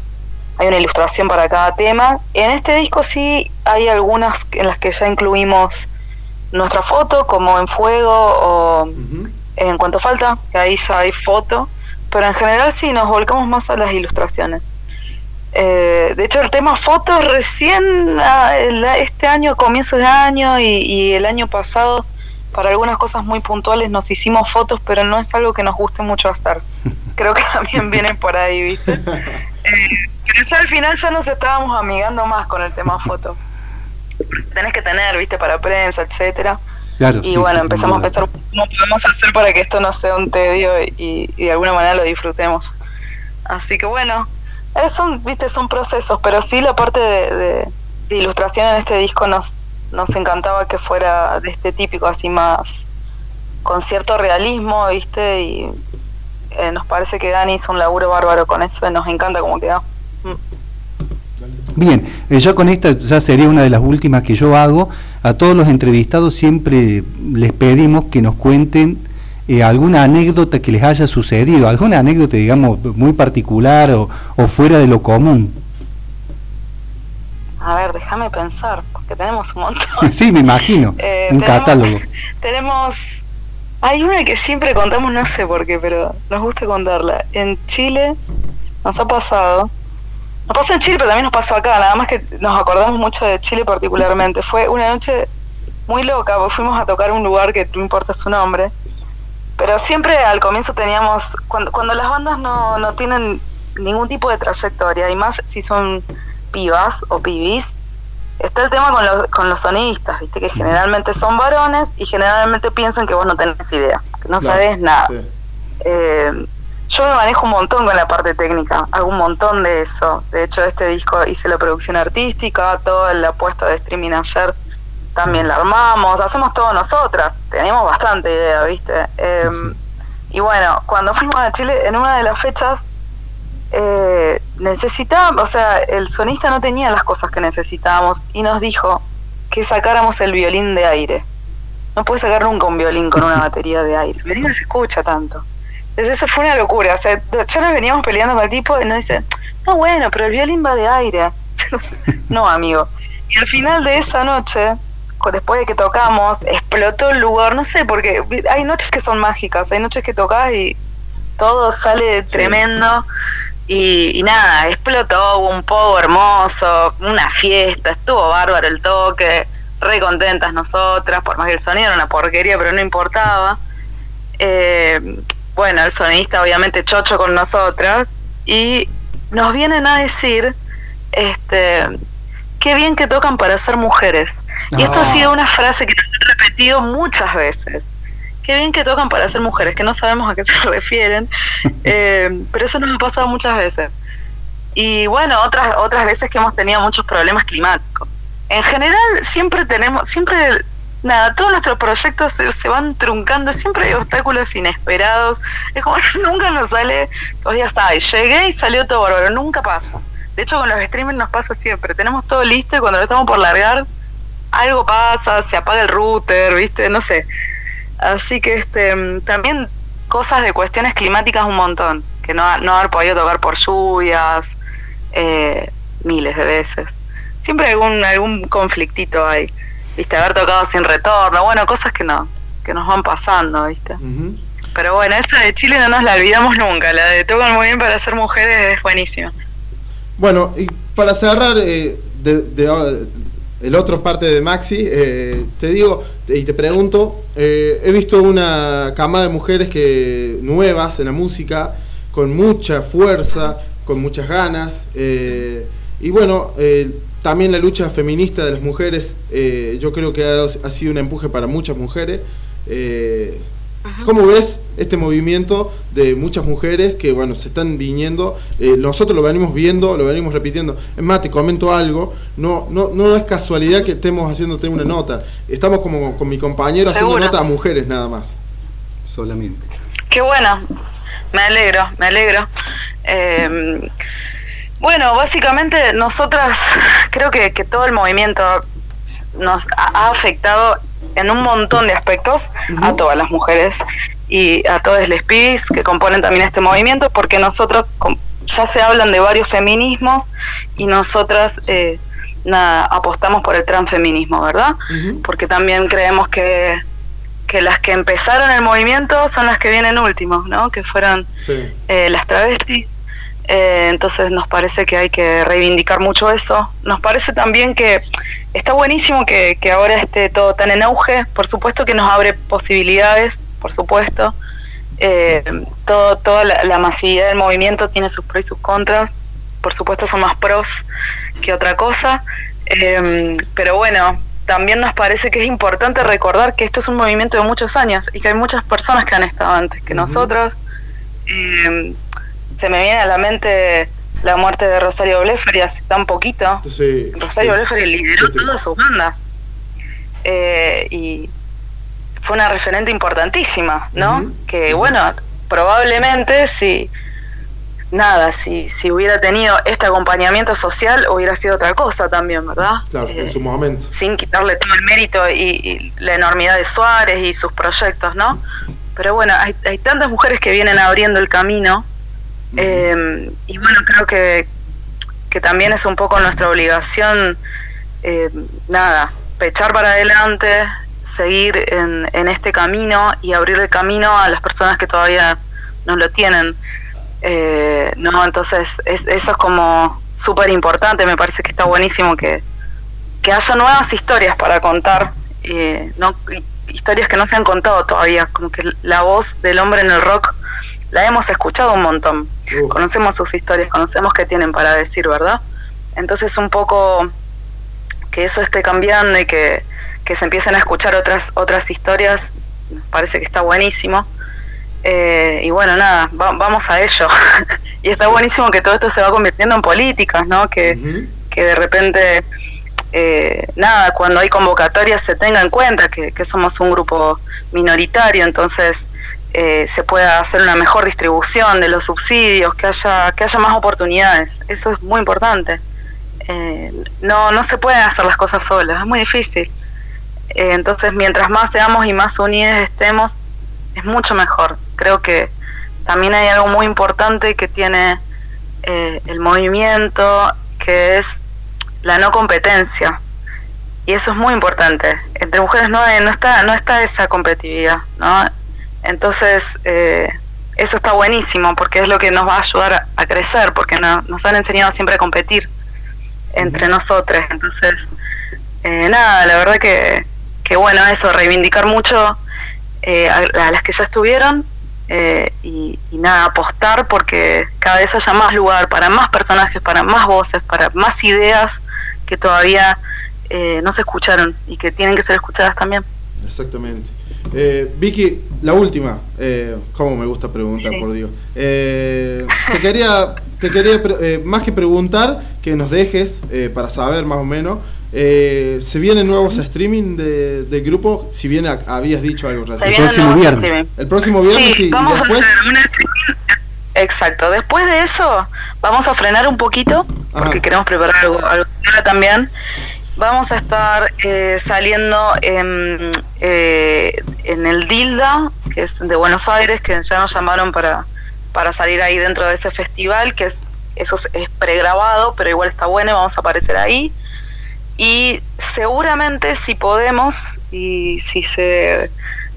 hay una ilustración para cada tema. En este disco sí hay algunas en las que ya incluimos nuestra foto, como en fuego o en cuanto falta, que ahí ya hay foto, pero en general sí nos volcamos más a las ilustraciones. Eh, de hecho, el tema fotos recién ah, el- este año, comienzo de año y, y el año pasado, para algunas cosas muy puntuales nos hicimos fotos, pero no es algo que nos guste mucho hacer. Creo que también viene por ahí, ¿viste? Eh, pero ya al final ya nos estábamos amigando más con el tema foto. Tenés que tener, ¿viste? Para prensa, etcétera. Claro, Y sí, bueno, sí, empezamos a pensar cómo podemos hacer para que esto no sea un tedio y, y de alguna manera lo disfrutemos. Así que bueno, son, viste, son procesos, pero sí la parte de, de- de ilustración en este disco nos, nos encantaba que fuera de este típico, así más con cierto realismo, viste, y eh, nos parece que Dani hizo un laburo bárbaro con eso y nos encanta cómo quedó. Mm. Bien, eh, yo con esta ya sería una de las últimas que yo hago. A todos los entrevistados siempre les pedimos que nos cuenten eh, alguna anécdota que les haya sucedido, alguna anécdota, digamos, muy particular o, o fuera de lo común. A ver, déjame pensar, porque tenemos un montón. sí, me imagino, Eh, un tenemos- catálogo. Tenemos. Hay una que siempre contamos, no sé por qué, pero nos gusta contarla. En Chile nos ha pasado. Nos pasó en Chile, pero también nos pasó acá. Nada más que nos acordamos mucho de Chile particularmente. Fue una noche muy loca, porque fuimos a tocar un lugar que no importa su nombre. Pero siempre al comienzo teníamos. Cuando, cuando las bandas no, no tienen ningún tipo de trayectoria, y más si son pibas o pibis, está el tema con los, con los sonidistas, ¿viste? Que generalmente son varones y generalmente piensan que vos no tenés idea, que no Claro, sabés nada. sí. Eh, yo me manejo un montón con la parte técnica, hago un montón de eso. De hecho, este disco hice la producción artística, toda la puesta de streaming ayer también la armamos, hacemos todo nosotras, tenemos bastante idea, ¿viste? Eh, Y bueno, cuando fuimos a Chile, en una de las fechas, eh, necesitábamos, o sea, el sonista no tenía las cosas que necesitábamos y nos dijo que sacáramos el violín de aire. No puedes sacar nunca un violín con una batería de aire. El violín no se escucha tanto. Entonces eso fue una locura. O sea, ya nos veníamos peleando con el tipo y nos dice, no, bueno, pero el violín va de aire. no, amigo. Y al final de esa noche, después de que tocamos, explotó el lugar. No sé, porque hay noches que son mágicas. Hay noches que tocas y todo sale tremendo. Y, y nada, explotó, hubo un pogo hermoso, una fiesta, estuvo bárbaro el toque, re contentas nosotras, por más que el sonido era una porquería, pero no importaba. Eh, bueno, el sonidista obviamente chocho con nosotras y nos vienen a decir, este, qué bien que tocan para ser mujeres. Y esto ha Ah. sido una frase que han repetido muchas veces. Qué bien que tocan para ser mujeres, que no sabemos a qué se refieren, eh, pero eso nos ha pasado muchas veces. Y bueno, otras otras veces que hemos tenido muchos problemas climáticos. En general siempre tenemos, siempre, nada, todos nuestros proyectos se, se van truncando, siempre hay obstáculos inesperados. Es como nunca nos sale, o ya está, llegué y salió todo bárbaro, nunca pasa. De hecho, con los streamers nos pasa siempre. Tenemos todo listo y cuando lo estamos por largar, algo pasa, se apaga el router, ¿viste? No sé. Así que este también cosas de cuestiones climáticas un montón, que no, no haber podido tocar por lluvias, eh, miles de veces. Siempre algún algún conflictito hay, viste, haber tocado sin retorno, bueno, cosas que no que nos van pasando, viste. Pero bueno, esa de Chile no nos la olvidamos nunca, la de tocan muy bien para ser mujeres es buenísima. Bueno, y para cerrar eh, de, de- el otro parte de Maxi, eh, te digo y te pregunto, eh, he visto una camada de mujeres que nuevas en la música, con mucha fuerza, con muchas ganas, eh, y bueno, también la lucha feminista de las mujeres, eh, yo creo que ha, ha sido un empuje para muchas mujeres. eh, ¿Cómo ves este movimiento de muchas mujeres que, bueno, se están viniendo? eh, nosotros lo venimos viendo, lo venimos repitiendo. Es más, te comento algo. No, no, no es casualidad que estemos haciéndote una nota. Estamos como con mi compañero haciendo Seguro. nota a mujeres nada más. Solamente. Qué bueno, me alegro, me alegro. Eh, bueno, básicamente nosotras, creo que, que todo el movimiento nos ha, afectado en un montón de aspectos a todas las mujeres y a todos los pibis que componen también este movimiento, porque nosotros com- ya se hablan de varios feminismos y nosotras eh, nada, apostamos por el transfeminismo, ¿verdad? Porque también creemos que, que las que empezaron el movimiento son las que vienen últimos, ¿no? Que fueron Sí. eh, las travestis. Eh, entonces nos parece que hay que reivindicar mucho eso. Nos parece también que está buenísimo que, que ahora esté todo tan en auge. Por supuesto que nos abre posibilidades, por supuesto. Eh, todo, toda la, la masividad del movimiento tiene sus pros y sus contras. Por supuesto son más pros que otra cosa. Eh, pero bueno, también nos parece que es importante recordar que esto es un movimiento de muchos años y que hay muchas personas que han estado antes que nosotros. Eh, se me viene a la mente la muerte de Rosario Blefari hace tan poquito. Rosario sí. Blefari lideró Sí, todas sus bandas. Eh, y fue una referente importantísima, ¿no? Que bueno, probablemente si nada, si, si hubiera tenido este acompañamiento social hubiera sido otra cosa también, ¿verdad? Claro, Eh, en su momento. sin quitarle todo el mérito y, y la enormidad de Suárez y sus proyectos, ¿no? Pero bueno, hay, hay tantas mujeres que vienen abriendo el camino eh, y bueno, creo que, que también es un poco nuestra obligación, eh, nada, pechar para adelante, seguir en, en este camino y abrir el camino a las personas que todavía no lo tienen. Eh, no, entonces es- eso es como súper importante, me parece que está buenísimo que, que haya nuevas historias para contar, eh, no hi- historias que no se han contado todavía, como que la voz del hombre en el rock la hemos escuchado un montón, conocemos sus historias, conocemos qué tienen para decir, ¿verdad? Entonces un poco que eso esté cambiando y que, que se empiecen a escuchar otras otras historias, nos parece que está buenísimo. Eh, y bueno, nada, va- vamos a ello. y está buenísimo que todo esto se va convirtiendo en políticas, ¿no? Que, que de repente, eh, nada, cuando hay convocatorias se tenga en cuenta que, que somos un grupo minoritario, entonces eh, se pueda hacer una mejor distribución de los subsidios, que haya, que haya más oportunidades. Eso es muy importante. Eh, no, no se pueden hacer las cosas solas, es muy difícil. Eh, entonces, mientras más seamos y más unidas estemos, es mucho mejor. Creo que también hay algo muy importante que tiene eh, el movimiento, que es la no competencia. Y eso es muy importante. Entre mujeres no, no está no está esa competitividad, ¿no? Entonces, eh, eso está buenísimo porque es lo que nos va a ayudar a, crecer, porque no- nos han enseñado siempre a competir entre nosotros. Entonces, eh, nada, la verdad que, que bueno, eso, reivindicar mucho eh, a, a las que ya estuvieron eh, y, y nada, apostar porque cada vez haya más lugar para más personajes, para más voces, para más ideas que todavía eh, no se escucharon y que tienen que ser escuchadas también. Exactamente. Eh, Vicky, la última. Eh, ¿Cómo me gusta preguntar, Sí. por Dios? Eh, te quería, te quería eh, más que preguntar, que nos dejes eh, para saber más o menos. eh, ¿Se vienen nuevos streaming de- del grupo? Si bien ha- habías dicho algo recién. vienen próximo viernes. streaming. El próximo viernes Sí, y, y vamos después. a hacer una streaming. Exacto. Después de eso, vamos a frenar un poquito, porque queremos preparar algo, algo ahora también. Vamos a estar eh, saliendo en, eh, en el Dilda, que es de Buenos Aires, que ya nos llamaron para, para salir ahí dentro de ese festival, que es, eso es, pregrabado, pero igual está bueno y vamos a aparecer ahí. Y seguramente si podemos y si se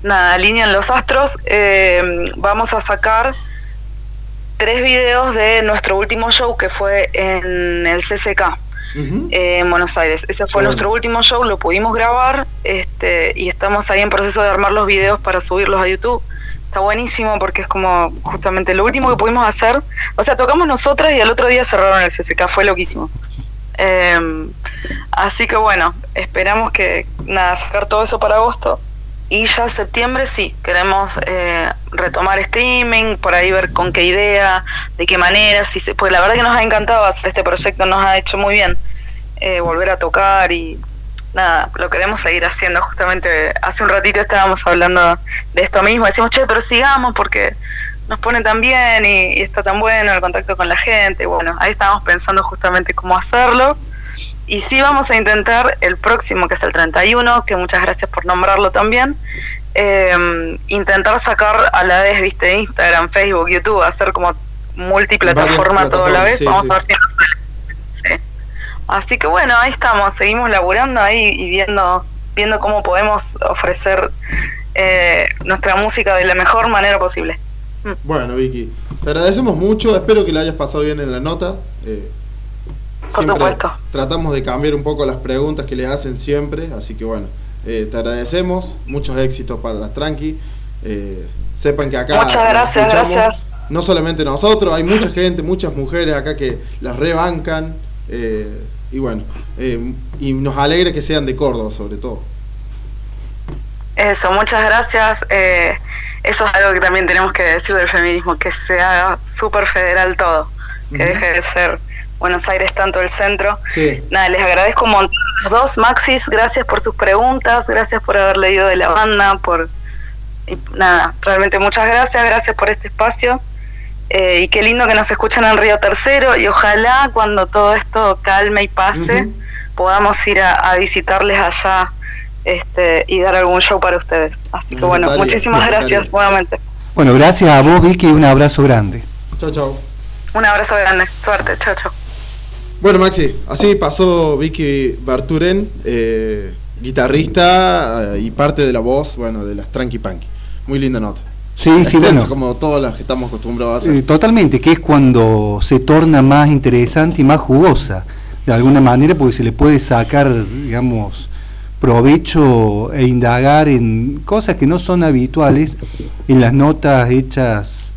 nada, alinean los astros, eh, vamos a sacar tres videos de nuestro último show que fue en el CCK Eh, en Buenos Aires. Ese fue nuestro último show, lo pudimos grabar este, y estamos ahí en proceso de armar los videos para subirlos a YouTube. Está buenísimo porque es como justamente lo último que pudimos hacer. O sea, tocamos nosotras y al otro día cerraron el CCK, fue loquísimo. Eh, así que bueno, esperamos que nada, sacar todo eso para agosto. Y ya septiembre sí, queremos eh, retomar streaming, por ahí ver con qué idea, de qué manera, si se, pues la verdad que nos ha encantado hacer este proyecto, nos ha hecho muy bien eh, volver a tocar y nada, lo queremos seguir haciendo. Justamente hace un ratito estábamos hablando de esto mismo, decimos, che, pero sigamos porque nos pone tan bien y, y está tan bueno el contacto con la gente. Bueno, ahí estábamos pensando justamente cómo hacerlo. Y sí vamos a intentar el próximo, que es el 31, que muchas gracias por nombrarlo también, eh, intentar sacar a la vez, viste, Instagram, Facebook, YouTube, hacer como multiplataforma todo a la vez. sí, vamos sí. a ver si nos sale. Sí. Así que bueno, ahí estamos, seguimos laburando ahí y viendo, viendo cómo podemos ofrecer eh, nuestra música de la mejor manera posible. Bueno, Vicky, te agradecemos mucho. Espero que la hayas pasado bien en la nota. Eh, Por siempre supuesto. Tratamos de cambiar un poco las preguntas que le hacen siempre. Así que bueno, eh, te agradecemos. Muchos éxitos para las tranqui. Eh, sepan que acá. Muchas gracias, gracias. No solamente nosotros, hay mucha gente, muchas mujeres acá que las rebancan. eh, y bueno, y nos alegra que sean de Córdoba, sobre todo. Eso, muchas gracias. Eso es algo que también tenemos que decir del feminismo, que se haga súper federal todo, que deje de ser Buenos Aires tanto el centro. Sí. Nada, les agradezco un montón a los dos. Maxis, gracias por sus preguntas, gracias por haber leído de la banda, por... y nada, realmente muchas gracias, gracias por este espacio. Eh, y qué lindo que nos escuchan en Río Tercero y ojalá cuando todo esto calme y pase podamos ir a, a visitarles allá este, y dar algún show para ustedes. Así que bueno, muchísimas gracias nuevamente. Bueno, gracias a vos, Vicky, y un abrazo grande. Chao, chao. Un abrazo grande, suerte, chao, chao. Bueno, Maxi, así pasó Vicky Barturen, eh, guitarrista eh, y parte de la voz, bueno, de las Tranqui Punky. Muy linda nota. Sí, sí, bueno. como todas las que estamos acostumbrados a hacer. Eh, totalmente, que es cuando se torna más interesante y más jugosa, de alguna manera, porque se le puede sacar, digamos, provecho e indagar en cosas que no son habituales en las notas hechas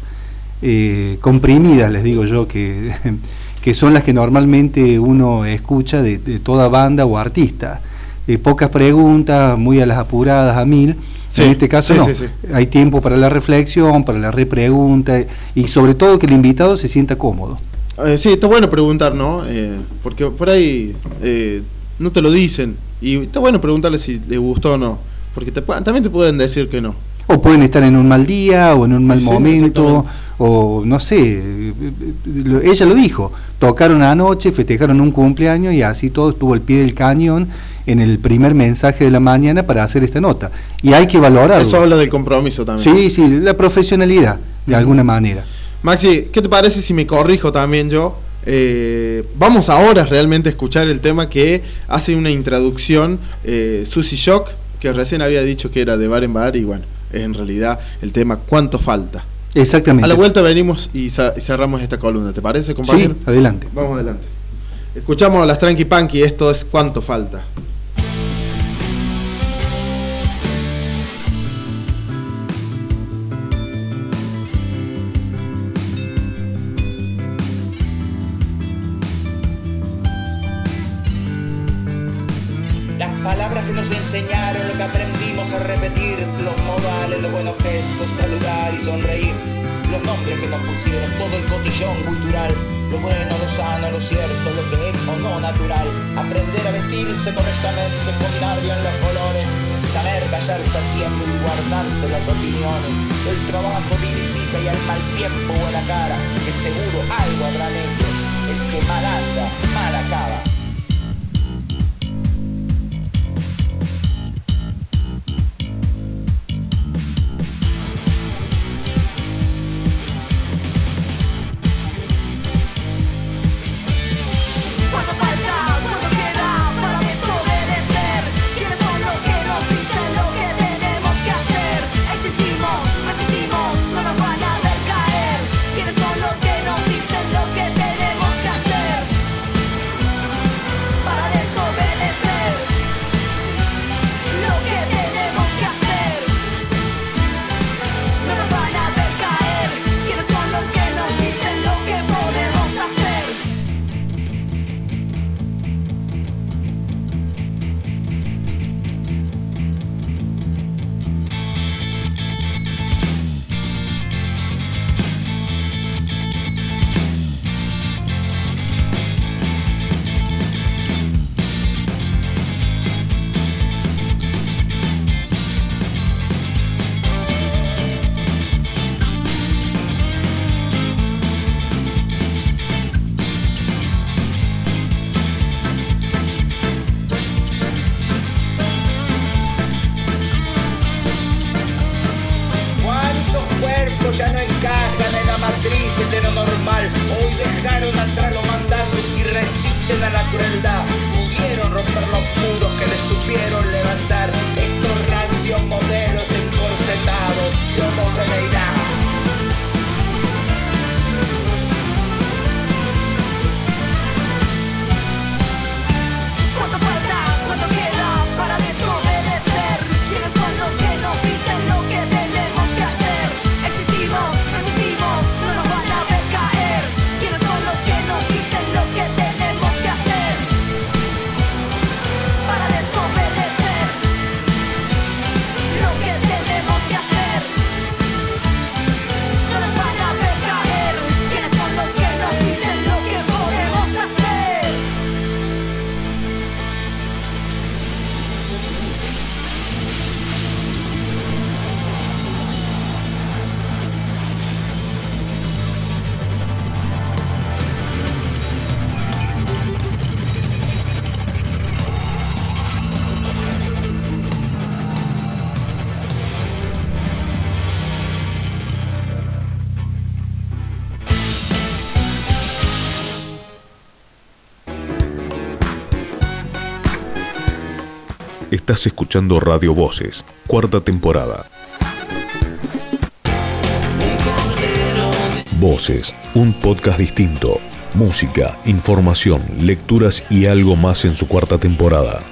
comprimidas, les digo yo, que, que son las que normalmente uno escucha de, de toda banda o artista. Eh, pocas preguntas, muy a las apuradas, a mil. Sí, en este caso sí, no. sí. Hay tiempo para la reflexión, para la repregunta y sobre todo que el invitado se sienta cómodo. Eh, sí, está bueno preguntar, ¿no? Eh, porque por ahí no te lo dicen. Y está bueno preguntarle si le gustó o no. Porque te también te pueden decir que no. O pueden estar en un mal día o en un mal momento. O no sé, ella lo dijo, tocaron anoche, festejaron un cumpleaños y así todo estuvo al pie del cañón en el primer mensaje de la mañana para hacer esta nota. Y hay que valorarlo. Eso habla del compromiso también. Sí, sí, la profesionalidad, de alguna manera. Maxi, ¿qué te parece si me corrijo también yo? Eh, vamos ahora realmente a escuchar el tema que hace una introducción eh, Susie Shock, que recién había dicho que era de bar en bar y bueno, es en realidad el tema ¿Cuánto falta? Exactamente. A la vuelta venimos y, cerramos esta columna, ¿te parece, Sí, compañero? adelante. Vamos adelante. Escuchamos a las Tranqui Punky, esto es ¿Cuánto falta? Palabras que nos enseñaron, lo que aprendimos a repetir, los modales, los buenos gestos, saludar y sonreír, los nombres que nos pusieron, todo el cotillón cultural, lo bueno, lo sano, lo cierto, lo que es o no natural, aprender a vestirse correctamente, combinar bien los colores, saber callarse a tiempo y guardarse las opiniones, el trabajo dignifica y al mal tiempo buena cara, que seguro algo habrán hecho, el que mal anda, mal acaba. Estás escuchando Radio Voces, cuarta temporada. Voces, un podcast distinto. Música, información, lecturas y algo más en su cuarta temporada.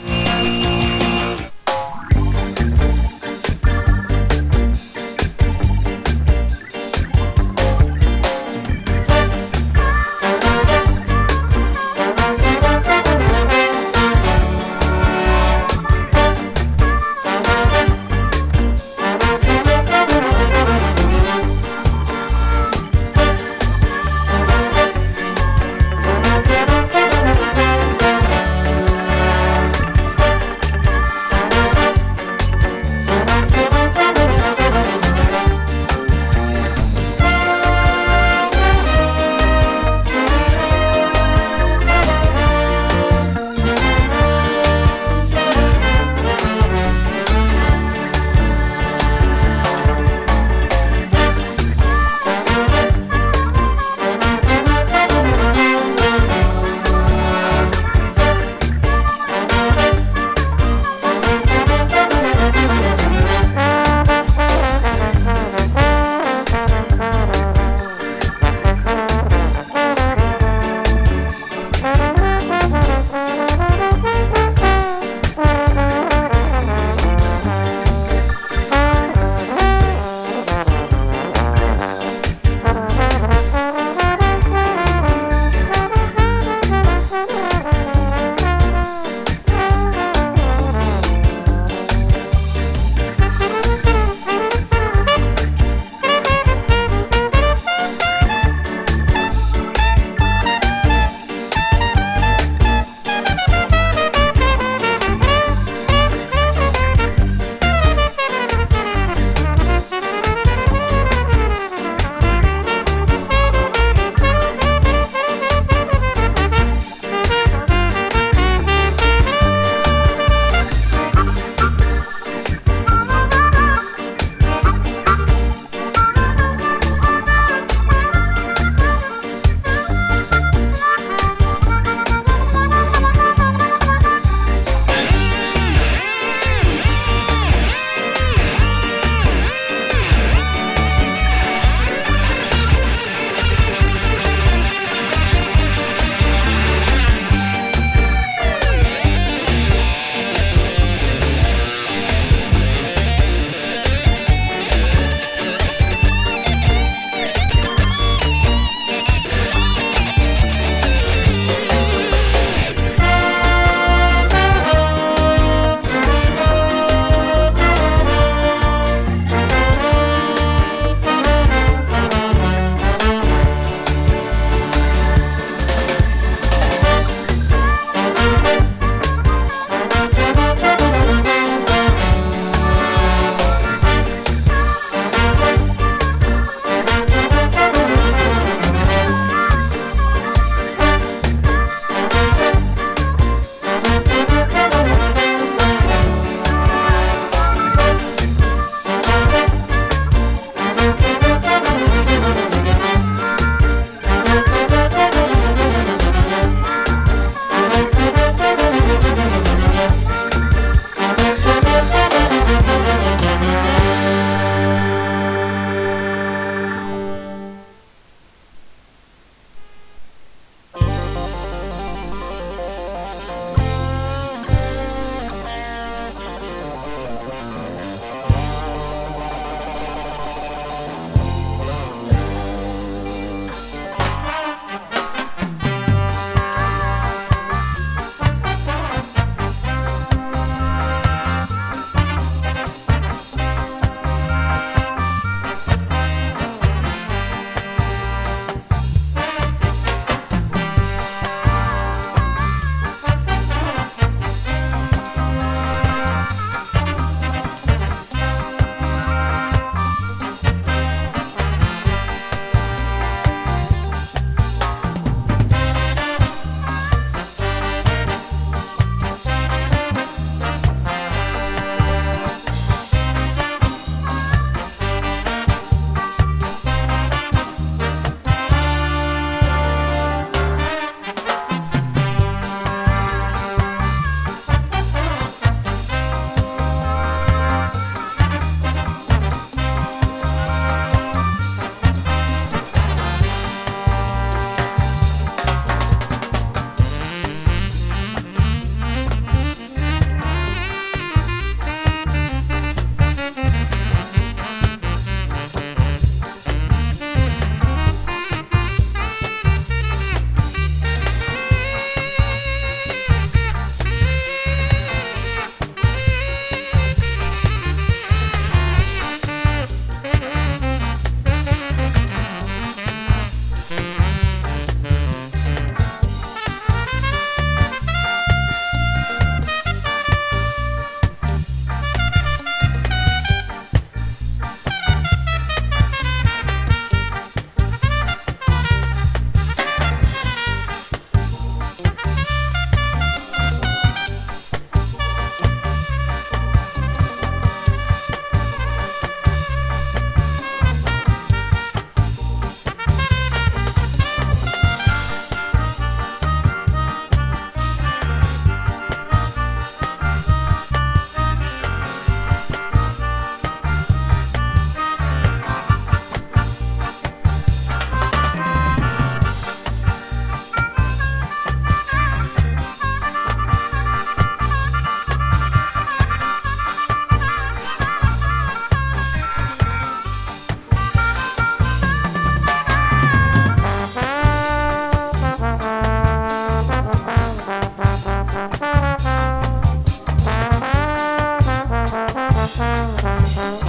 Bye.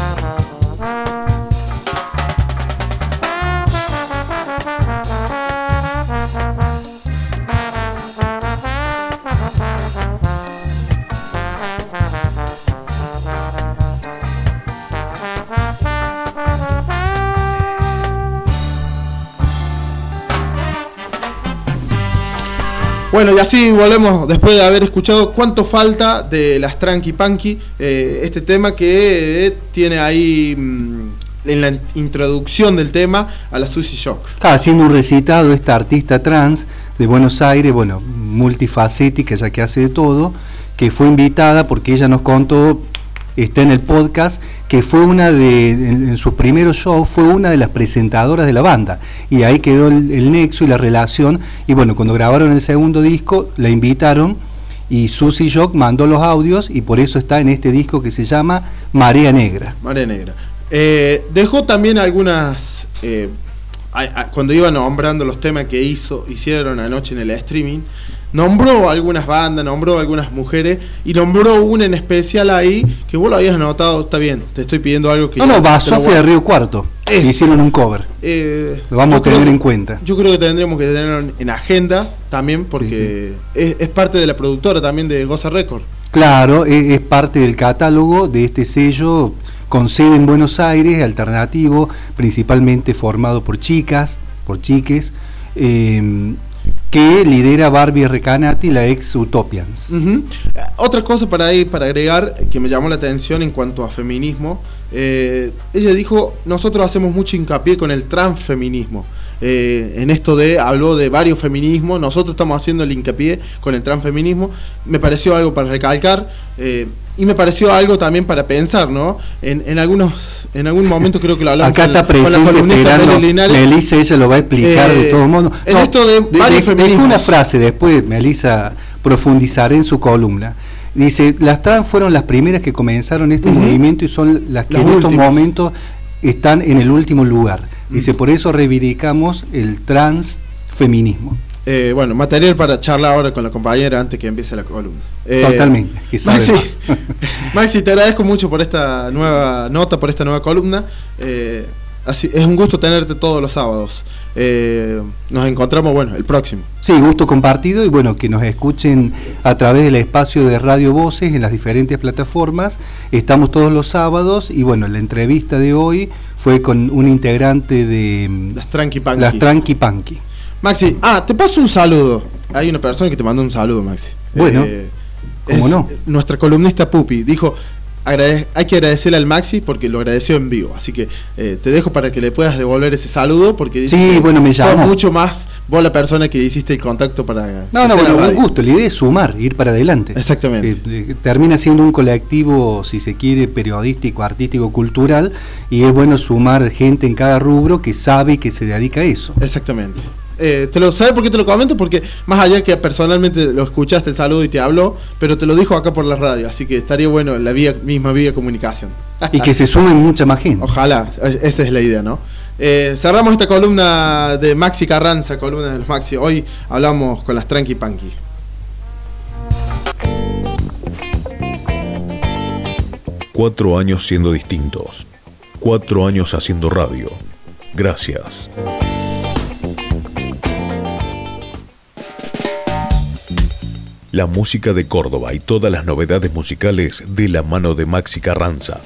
Bueno, y así volvemos después de haber escuchado cuánto falta de las Tranqui Punky, eh, este tema que eh, tiene ahí mm, en la introducción del tema a la Sushi Shock. Está haciendo un recitado esta artista trans de Buenos Aires, bueno, multifacética, ya que hace de todo, que fue invitada porque ella nos contó, está en el podcast, que fue una de, en, en sus primeros shows, fue una de las presentadoras de la banda. Y ahí quedó el, nexo y la relación. Y bueno, cuando grabaron el segundo disco, la invitaron y Susie Jock mandó los audios y por eso está en este disco que se llama Marea Negra. Marea Negra. Eh, dejó también algunas. eh, cuando iba nombrando los temas que hizo, hicieron anoche en el streaming, nombró algunas bandas, nombró algunas mujeres y nombró una en especial ahí que vos lo habías anotado. Está bien, te estoy pidiendo algo que. No, no, lo Basofe de. Río Cuarto. Es. Hicieron un cover. Eh, Lo vamos a tener creo- en cuenta. Yo creo que tendremos que tenerlo en, en agenda también porque Es, es parte de la productora también de Goza Record. Claro, e- es, parte del catálogo de este sello con sede en Buenos Aires, alternativo, principalmente formado por chicas, por chiques, eh, que lidera Barbie Recanati, la ex Utopians. Otra cosa para ahí, para agregar, que me llamó la atención en cuanto a feminismo, eh, ella dijo, nosotros hacemos mucho hincapié con el transfeminismo. Eh, en esto de, habló de varios feminismos, nosotros estamos haciendo el hincapié con el transfeminismo, me pareció algo para recalcar eh, y me pareció algo también para pensar, ¿no? En, en algunos, en algún momento creo que lo hablamos Acá está con la presente. Melissa, ella lo va a explicar Eh, de todo modo. en esto de varios dejo feminismos. una frase, después Melissa profundizará en su columna. Dice, las trans fueron las primeras que comenzaron este movimiento y son las que Las en estos momentos están en el último lugar. Dice, por eso reivindicamos el transfeminismo. Eh, bueno, material para charlar ahora con la compañera antes que empiece la columna. Eh, Totalmente, Maxi, más. Maxi, te agradezco mucho por esta nueva nota, por esta nueva columna. Eh, así, es un gusto tenerte todos los sábados. Eh, nos encontramos, bueno, el próximo. Sí, gusto compartido y bueno, que nos escuchen a través del espacio de Radio Voces en las diferentes plataformas. Estamos todos los sábados y bueno, la entrevista de hoy fue con un integrante de mm, Las Tranqui Punky. las Tranqui Punky. Maxi, ah, te paso un saludo. Hay una persona que te mandó un saludo, Maxi. Bueno, Eh, ¿cómo es no? Nuestra columnista Pupi dijo, "Agrade- hay que agradecerle al Maxi porque lo agradeció en vivo. Así que eh, te dejo para que le puedas devolver ese saludo porque dice Sí, que bueno, me llamó. mucho más vos la persona que hiciste el contacto para... No, no, bueno, un gusto, la idea es sumar, ir para adelante. Exactamente. Eh, eh, termina siendo un colectivo, si se quiere, periodístico, artístico, cultural, y es bueno sumar gente en cada rubro que sabe y que se dedica a eso. Exactamente. Eh, te lo sabes por qué te lo comento porque más allá que personalmente lo escuchaste el saludo y te habló, pero te lo dijo acá por la radio, así que estaría bueno la vía, misma vía de comunicación. Y que se sumen mucha más gente. Ojalá, esa es la idea, ¿no? Eh, cerramos esta columna de Maxi Carranza, columna de los Maxi. Hoy hablamos con las Tranqui Punky. Cuatro años siendo distintos. Cuatro años haciendo radio. Gracias. La música de Córdoba y todas las novedades musicales de la mano de Maxi Carranza.